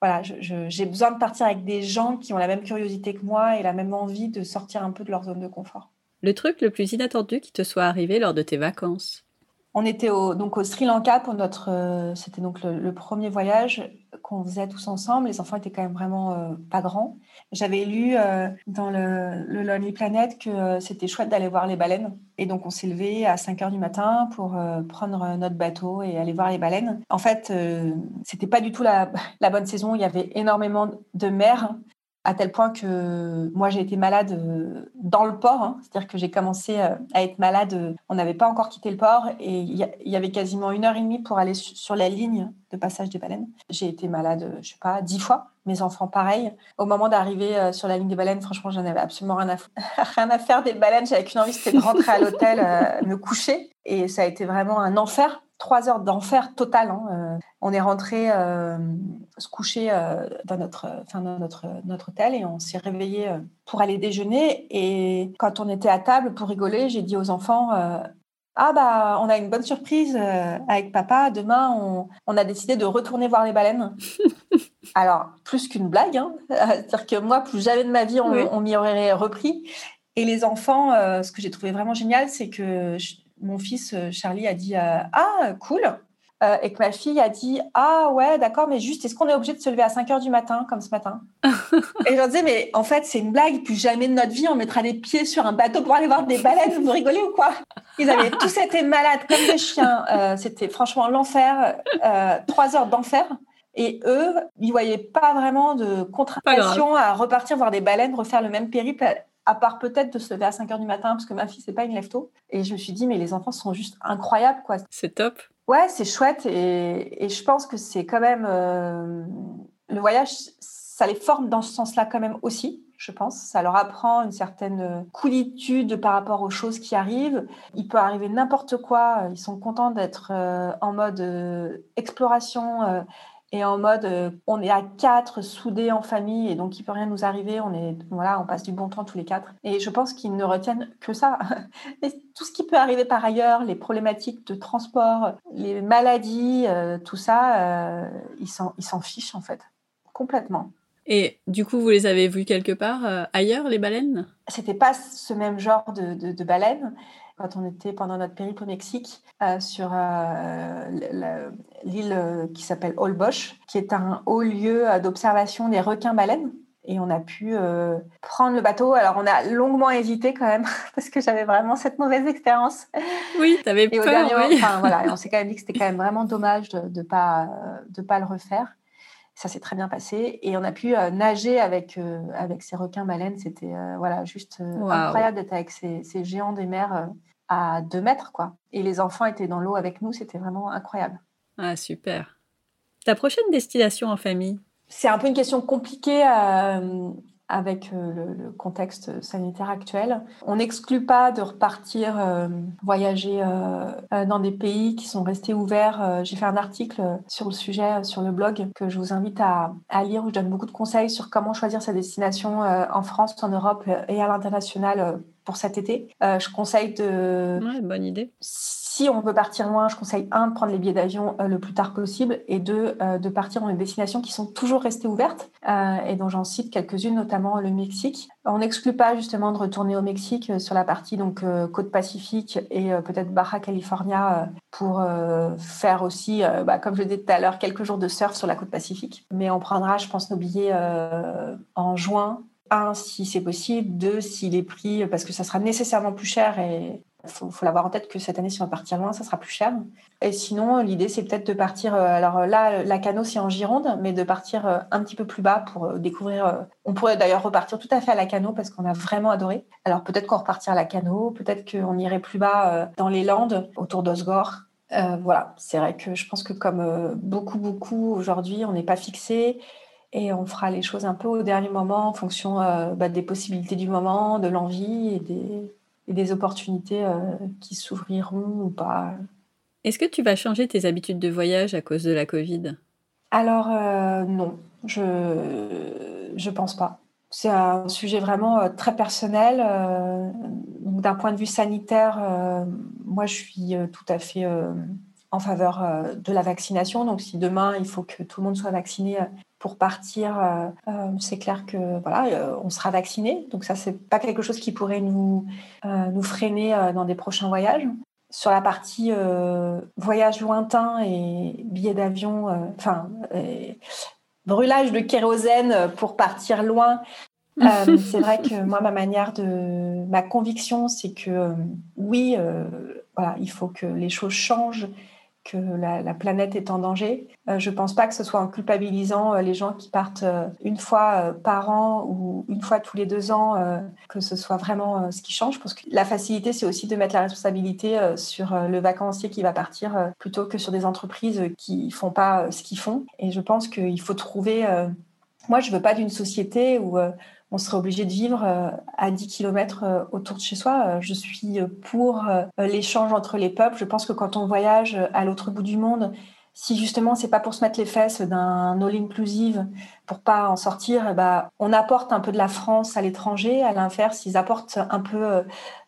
voilà, j'ai besoin de partir avec des gens qui ont la même curiosité que moi et la même envie de sortir un peu de leur zone de confort. Le truc le plus inattendu qui te soit arrivé lors de tes vacances? On était au, donc au Sri Lanka pour notre. Euh, c'était donc le, premier voyage qu'on faisait tous ensemble. Les enfants étaient quand même vraiment euh, pas grands. J'avais lu euh, dans le, Lonely Planet que euh, c'était chouette d'aller voir les baleines. Et donc, on s'est levé à 5 heures du matin pour prendre notre bateau et aller voir les baleines. En fait, c'était pas du tout la, la, bonne saison. Il y avait énormément de mer à tel point que moi j'ai été malade euh, dans le port, hein. c'est-à-dire que j'ai commencé euh, à être malade, euh, on n'avait pas encore quitté le port et il y, avait quasiment une heure et demie pour aller sur la ligne de passage des baleines. J'ai été malade, je sais pas, dix fois, mes enfants pareil. Au moment d'arriver sur la ligne des baleines, franchement, j'en avais absolument rien à, rien à faire des baleines, j'avais qu'une envie, c'était de rentrer à l'hôtel, me coucher et ça a été vraiment un enfer trois heures d'enfer total. Hein, euh. on est rentré euh, se coucher euh, dans, notre, enfin, dans notre, notre hôtel et on s'est réveillé pour aller déjeuner. Et quand on était à table pour rigoler, j'ai dit aux enfants Ah, bah, on a une bonne surprise avec papa. Demain, on, on, a décidé de retourner voir les baleines. Alors, plus qu'une blague, hein. c'est-à-dire que moi, plus jamais de ma vie, on, m'y aurait repris. Et les enfants, ce que j'ai trouvé vraiment génial, c'est que mon fils euh, Charlie a dit euh, Ah, cool! Euh, et que ma fille a dit Ah ouais, d'accord, mais juste, est-ce qu'on est obligé de se lever à 5 heures du matin, comme ce matin Et je leur disais Mais en fait, c'est une blague, plus jamais de notre vie, on mettra les pieds sur un bateau pour aller voir des baleines, vous rigolez ou quoi? Ils avaient tous été malades comme des chiens, c'était franchement l'enfer, trois heures d'enfer. Et eux, ils voyaient pas vraiment de contradiction à repartir voir des baleines, refaire le même périple à part peut-être de se lever à 5 heures du matin, parce que ma fille, c'est pas une lève tôt. Et je me suis dit, mais les enfants sont juste incroyables, quoi. C'est top. Ouais, c'est chouette. Et, et, je pense que c'est quand même. Euh, le voyage, ça les forme dans ce sens-là, quand même aussi, je pense. Ça leur apprend une certaine coolitude par rapport aux choses qui arrivent. Il peut arriver n'importe quoi. Ils sont contents d'être euh, en mode euh, exploration et en mode euh, on est à quatre soudés en famille et donc il peut rien nous arriver on est voilà on passe du bon temps tous les quatre. Et je pense qu'ils ne retiennent que ça. Tout ce qui peut arriver par ailleurs les problématiques de transport les maladies euh, tout ça euh, ils s'en ils s'en fichent en fait complètement. Et du coup, vous les avez vus quelque part ailleurs, les baleines? C'était pas ce même genre de, de, baleines. Quand on était pendant notre périple au Mexique euh, sur euh, l'île qui s'appelle Holbox, qui est un haut lieu d'observation des requins-baleines. Et on a pu prendre le bateau. Alors, on a longuement hésité quand même, parce que j'avais vraiment cette mauvaise expérience. Oui, tu avais peur. oui. voilà, on s'est quand même dit que c'était quand même vraiment dommage de ne pas, de pas le refaire. Ça s'est très bien passé. Et on a pu euh, nager avec, euh, avec ces requins baleines. C'était euh, voilà, juste incroyable d'être avec ces, ces, géants des mers à deux mètres. Quoi. Et les enfants étaient dans l'eau avec nous. C'était vraiment incroyable. Ah, super. Ta prochaine destination en famille? C'est un peu une question compliquée avec euh, le, contexte sanitaire actuel. On n'exclut pas de repartir euh, voyager euh, dans des pays qui sont restés ouverts. J'ai fait un article sur le sujet sur le blog que je vous invite à, à lire où je donne beaucoup de conseils sur comment choisir sa destination en France, en Europe et à l'international pour cet été. je conseille de... Ouais, bonne idée si on veut partir loin, je conseille un de prendre les billets d'avion euh, le plus tard possible et deux euh, de partir dans des destinations qui sont toujours restées ouvertes euh, et dont j'en cite quelques-unes, notamment le Mexique. On n'exclut pas justement de retourner au Mexique sur la partie donc côte Pacifique et peut-être Baja California pour faire aussi, bah, comme je le disais tout à l'heure, quelques jours de surf sur la côte Pacifique. Mais on prendra, je pense, nos billets en juin un, si c'est possible, deux, s'il est pris, parce que ça sera nécessairement plus cher et il faut, l'avoir en tête que cette année, si on va partir loin, ça sera plus cher. Et sinon, l'idée, c'est peut-être de partir. Euh, alors là, la Cano, c'est en Gironde, mais de partir euh, un petit peu plus bas pour euh, découvrir. On pourrait d'ailleurs repartir tout à fait à la Cano parce qu'on a vraiment adoré. Alors peut-être qu'on repartira à la Cano, peut-être qu'on irait plus bas dans les Landes, autour d'Osgore. voilà, c'est vrai que je pense que comme beaucoup, beaucoup aujourd'hui, on n'est pas fixé et on fera les choses un peu au dernier moment en fonction bah, des possibilités du moment, de l'envie et des, et des opportunités euh, qui s'ouvriront ou pas. Est-ce que tu vas changer tes habitudes de voyage à cause de la Covid? Alors euh, non, je ne pense pas. C'est un sujet vraiment euh, très personnel. D'un point de vue sanitaire, moi je suis tout à fait en faveur de la vaccination. Donc si demain il faut que tout le monde soit vacciné pour partir, euh, euh, c'est clair que voilà, euh, on sera vacciné. Donc ça, c'est pas quelque chose qui pourrait nous nous freiner dans des prochains voyages. Sur la partie voyage lointain et billets d'avion, enfin brûlage de kérosène pour partir loin. c'est vrai que moi, ma manière de, ma conviction, c'est que oui, voilà, il faut que les choses changent que la, planète est en danger. Euh, je ne pense pas que ce soit en culpabilisant euh, les gens qui partent euh, une fois par an ou une fois tous les deux ans que ce soit vraiment ce qui change. Parce que la facilité, c'est aussi de mettre la responsabilité sur le vacancier qui va partir plutôt que sur des entreprises qui ne font pas ce qu'ils font. Et je pense qu'il faut trouver... Moi, je ne veux pas d'une société où on serait obligé de vivre euh, à 10 km euh, autour de chez soi. Euh, je suis pour l'échange entre les peuples. Je pense que quand on voyage à l'autre bout du monde, si justement c'est pas pour se mettre les fesses d'un all inclusive pour pas en sortir, bah, on apporte un peu de la France à l'étranger. À l'inverse, ils apportent un peu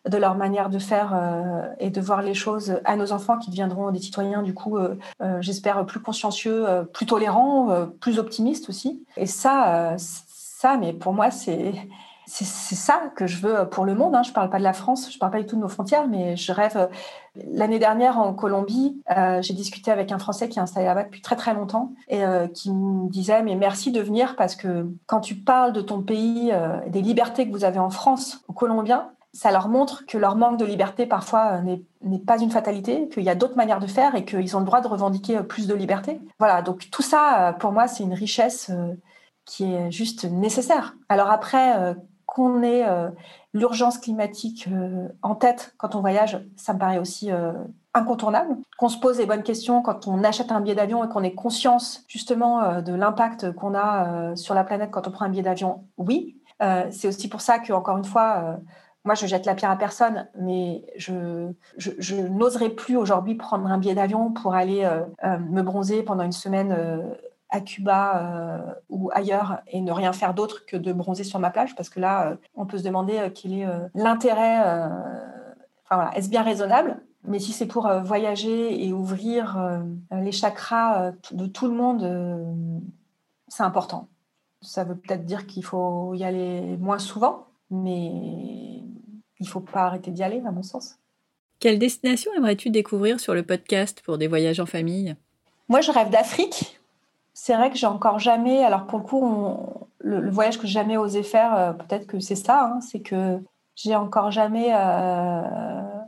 de leur manière de faire et de voir les choses à nos enfants qui deviendront des citoyens du coup, j'espère plus consciencieux, plus tolérants, plus optimistes aussi. Et ça, mais pour moi, c'est ça que je veux pour le monde. Hein. Je ne parle pas de la France, je ne parle pas du tout de nos frontières, mais je rêve. L'année dernière, en Colombie, euh, j'ai discuté avec un Français qui est installé là-bas depuis très très longtemps et euh, qui me disait Mais merci de venir parce que quand tu parles de ton pays, euh, des libertés que vous avez en France, aux Colombiens, ça leur montre que leur manque de liberté parfois n'est pas une fatalité, qu'il y a d'autres manières de faire et qu'ils ont le droit de revendiquer plus de liberté. Voilà, donc tout ça, pour moi, c'est une richesse qui est juste nécessaire. Alors après, euh, qu'on ait euh, l'urgence climatique euh, en tête quand on voyage, ça me paraît aussi incontournable. Qu'on se pose les bonnes questions quand on achète un billet d'avion et qu'on ait conscience justement de l'impact qu'on a sur la planète quand on prend un billet d'avion, oui. c'est aussi pour ça que, encore une fois, moi, je jette la pierre à personne, mais je, je, je n'oserais plus aujourd'hui prendre un billet d'avion pour aller me bronzer pendant une semaine à Cuba euh, ou ailleurs et ne rien faire d'autre que de bronzer sur ma plage parce que là, euh, on peut se demander euh, quel est l'intérêt. Enfin voilà, est-ce bien raisonnable? Mais si c'est pour voyager et ouvrir les chakras de tout le monde, c'est important. Ça veut peut-être dire qu'il faut y aller moins souvent, mais il ne faut pas arrêter d'y aller, à mon sens. Quelle destination aimerais-tu découvrir sur le podcast pour des voyages en famille? Moi, je rêve d'Afrique. C'est vrai que j'ai encore jamais, alors pour le coup, le, voyage que j'ai jamais osé faire, euh, peut-être que c'est ça, hein, c'est que j'ai encore jamais euh,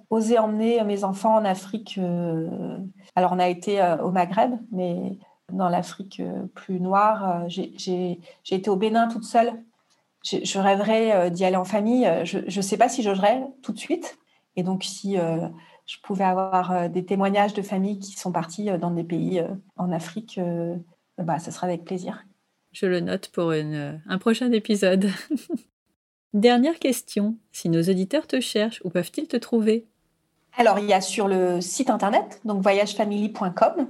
osé emmener mes enfants en Afrique. Euh, alors, on a été au Maghreb, mais dans l'Afrique plus noire, j'ai été au Bénin toute seule je, rêverais d'y aller en famille. Je ne sais pas si j'oserais tout de suite. Et donc, si je pouvais avoir des témoignages de familles qui sont parties dans des pays en Afrique, bah, ça sera avec plaisir. Je le note pour un prochain épisode. Dernière question. Si nos auditeurs te cherchent, où peuvent-ils te trouver? Alors, il y a sur le site internet, donc voyagefamily.com,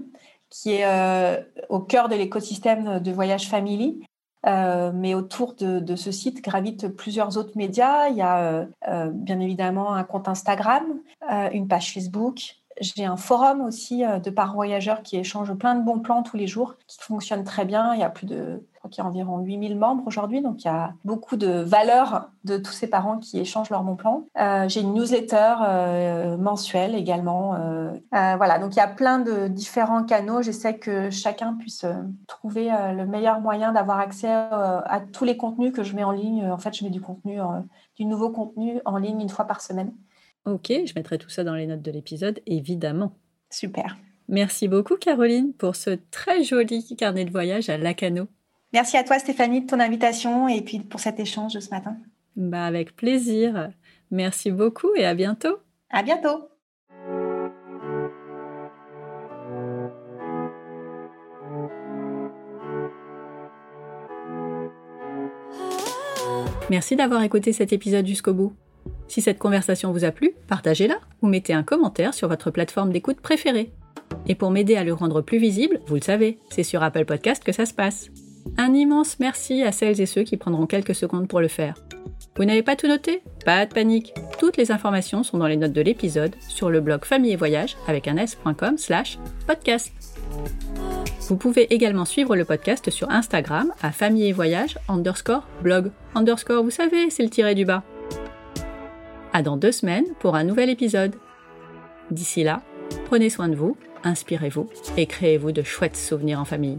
qui est au cœur de l'écosystème de Voyage Family. Euh, mais autour de, ce site gravitent plusieurs autres médias. Il y a euh, euh, bien évidemment un compte Instagram, une page Facebook. J'ai un forum aussi de parents voyageurs qui échange plein de bons plans tous les jours, qui fonctionne très bien. Il y a plus de qu'il y a environ 8000 membres aujourd'hui, donc il y a beaucoup de valeur de tous ces parents qui échangent leurs bons plans. Euh, j'ai une newsletter euh, mensuelle également. Euh, voilà, donc il y a plein de différents canaux. J'essaie que chacun puisse trouver le meilleur moyen d'avoir accès à tous les contenus que je mets en ligne. En fait, je mets du contenu, du nouveau contenu en ligne une fois par semaine. Ok, je mettrai tout ça dans les notes de l'épisode, évidemment. Super. Merci beaucoup Caroline pour ce très joli carnet de voyage à Lacano. Merci à toi Stéphanie de ton invitation et puis pour cet échange de ce matin. Bah avec plaisir. Merci beaucoup et à bientôt. À bientôt. Merci d'avoir écouté cet épisode jusqu'au bout. Si cette conversation vous a plu, partagez-la ou mettez un commentaire sur votre plateforme d'écoute préférée. Et pour m'aider à le rendre plus visible, vous le savez, c'est sur Apple Podcast que ça se passe. Un immense merci à celles et ceux qui prendront quelques secondes pour le faire. Vous n'avez pas tout noté? Pas de panique. Toutes les informations sont dans les notes de l'épisode sur le blog famille et voyage avec un s.com slash podcast. Vous pouvez également suivre le podcast sur Instagram à famille et voyage underscore blog underscore, vous savez, c'est le tiré du bas. À dans deux semaines pour un nouvel épisode. D'ici là, prenez soin de vous, inspirez-vous et créez-vous de chouettes souvenirs en famille.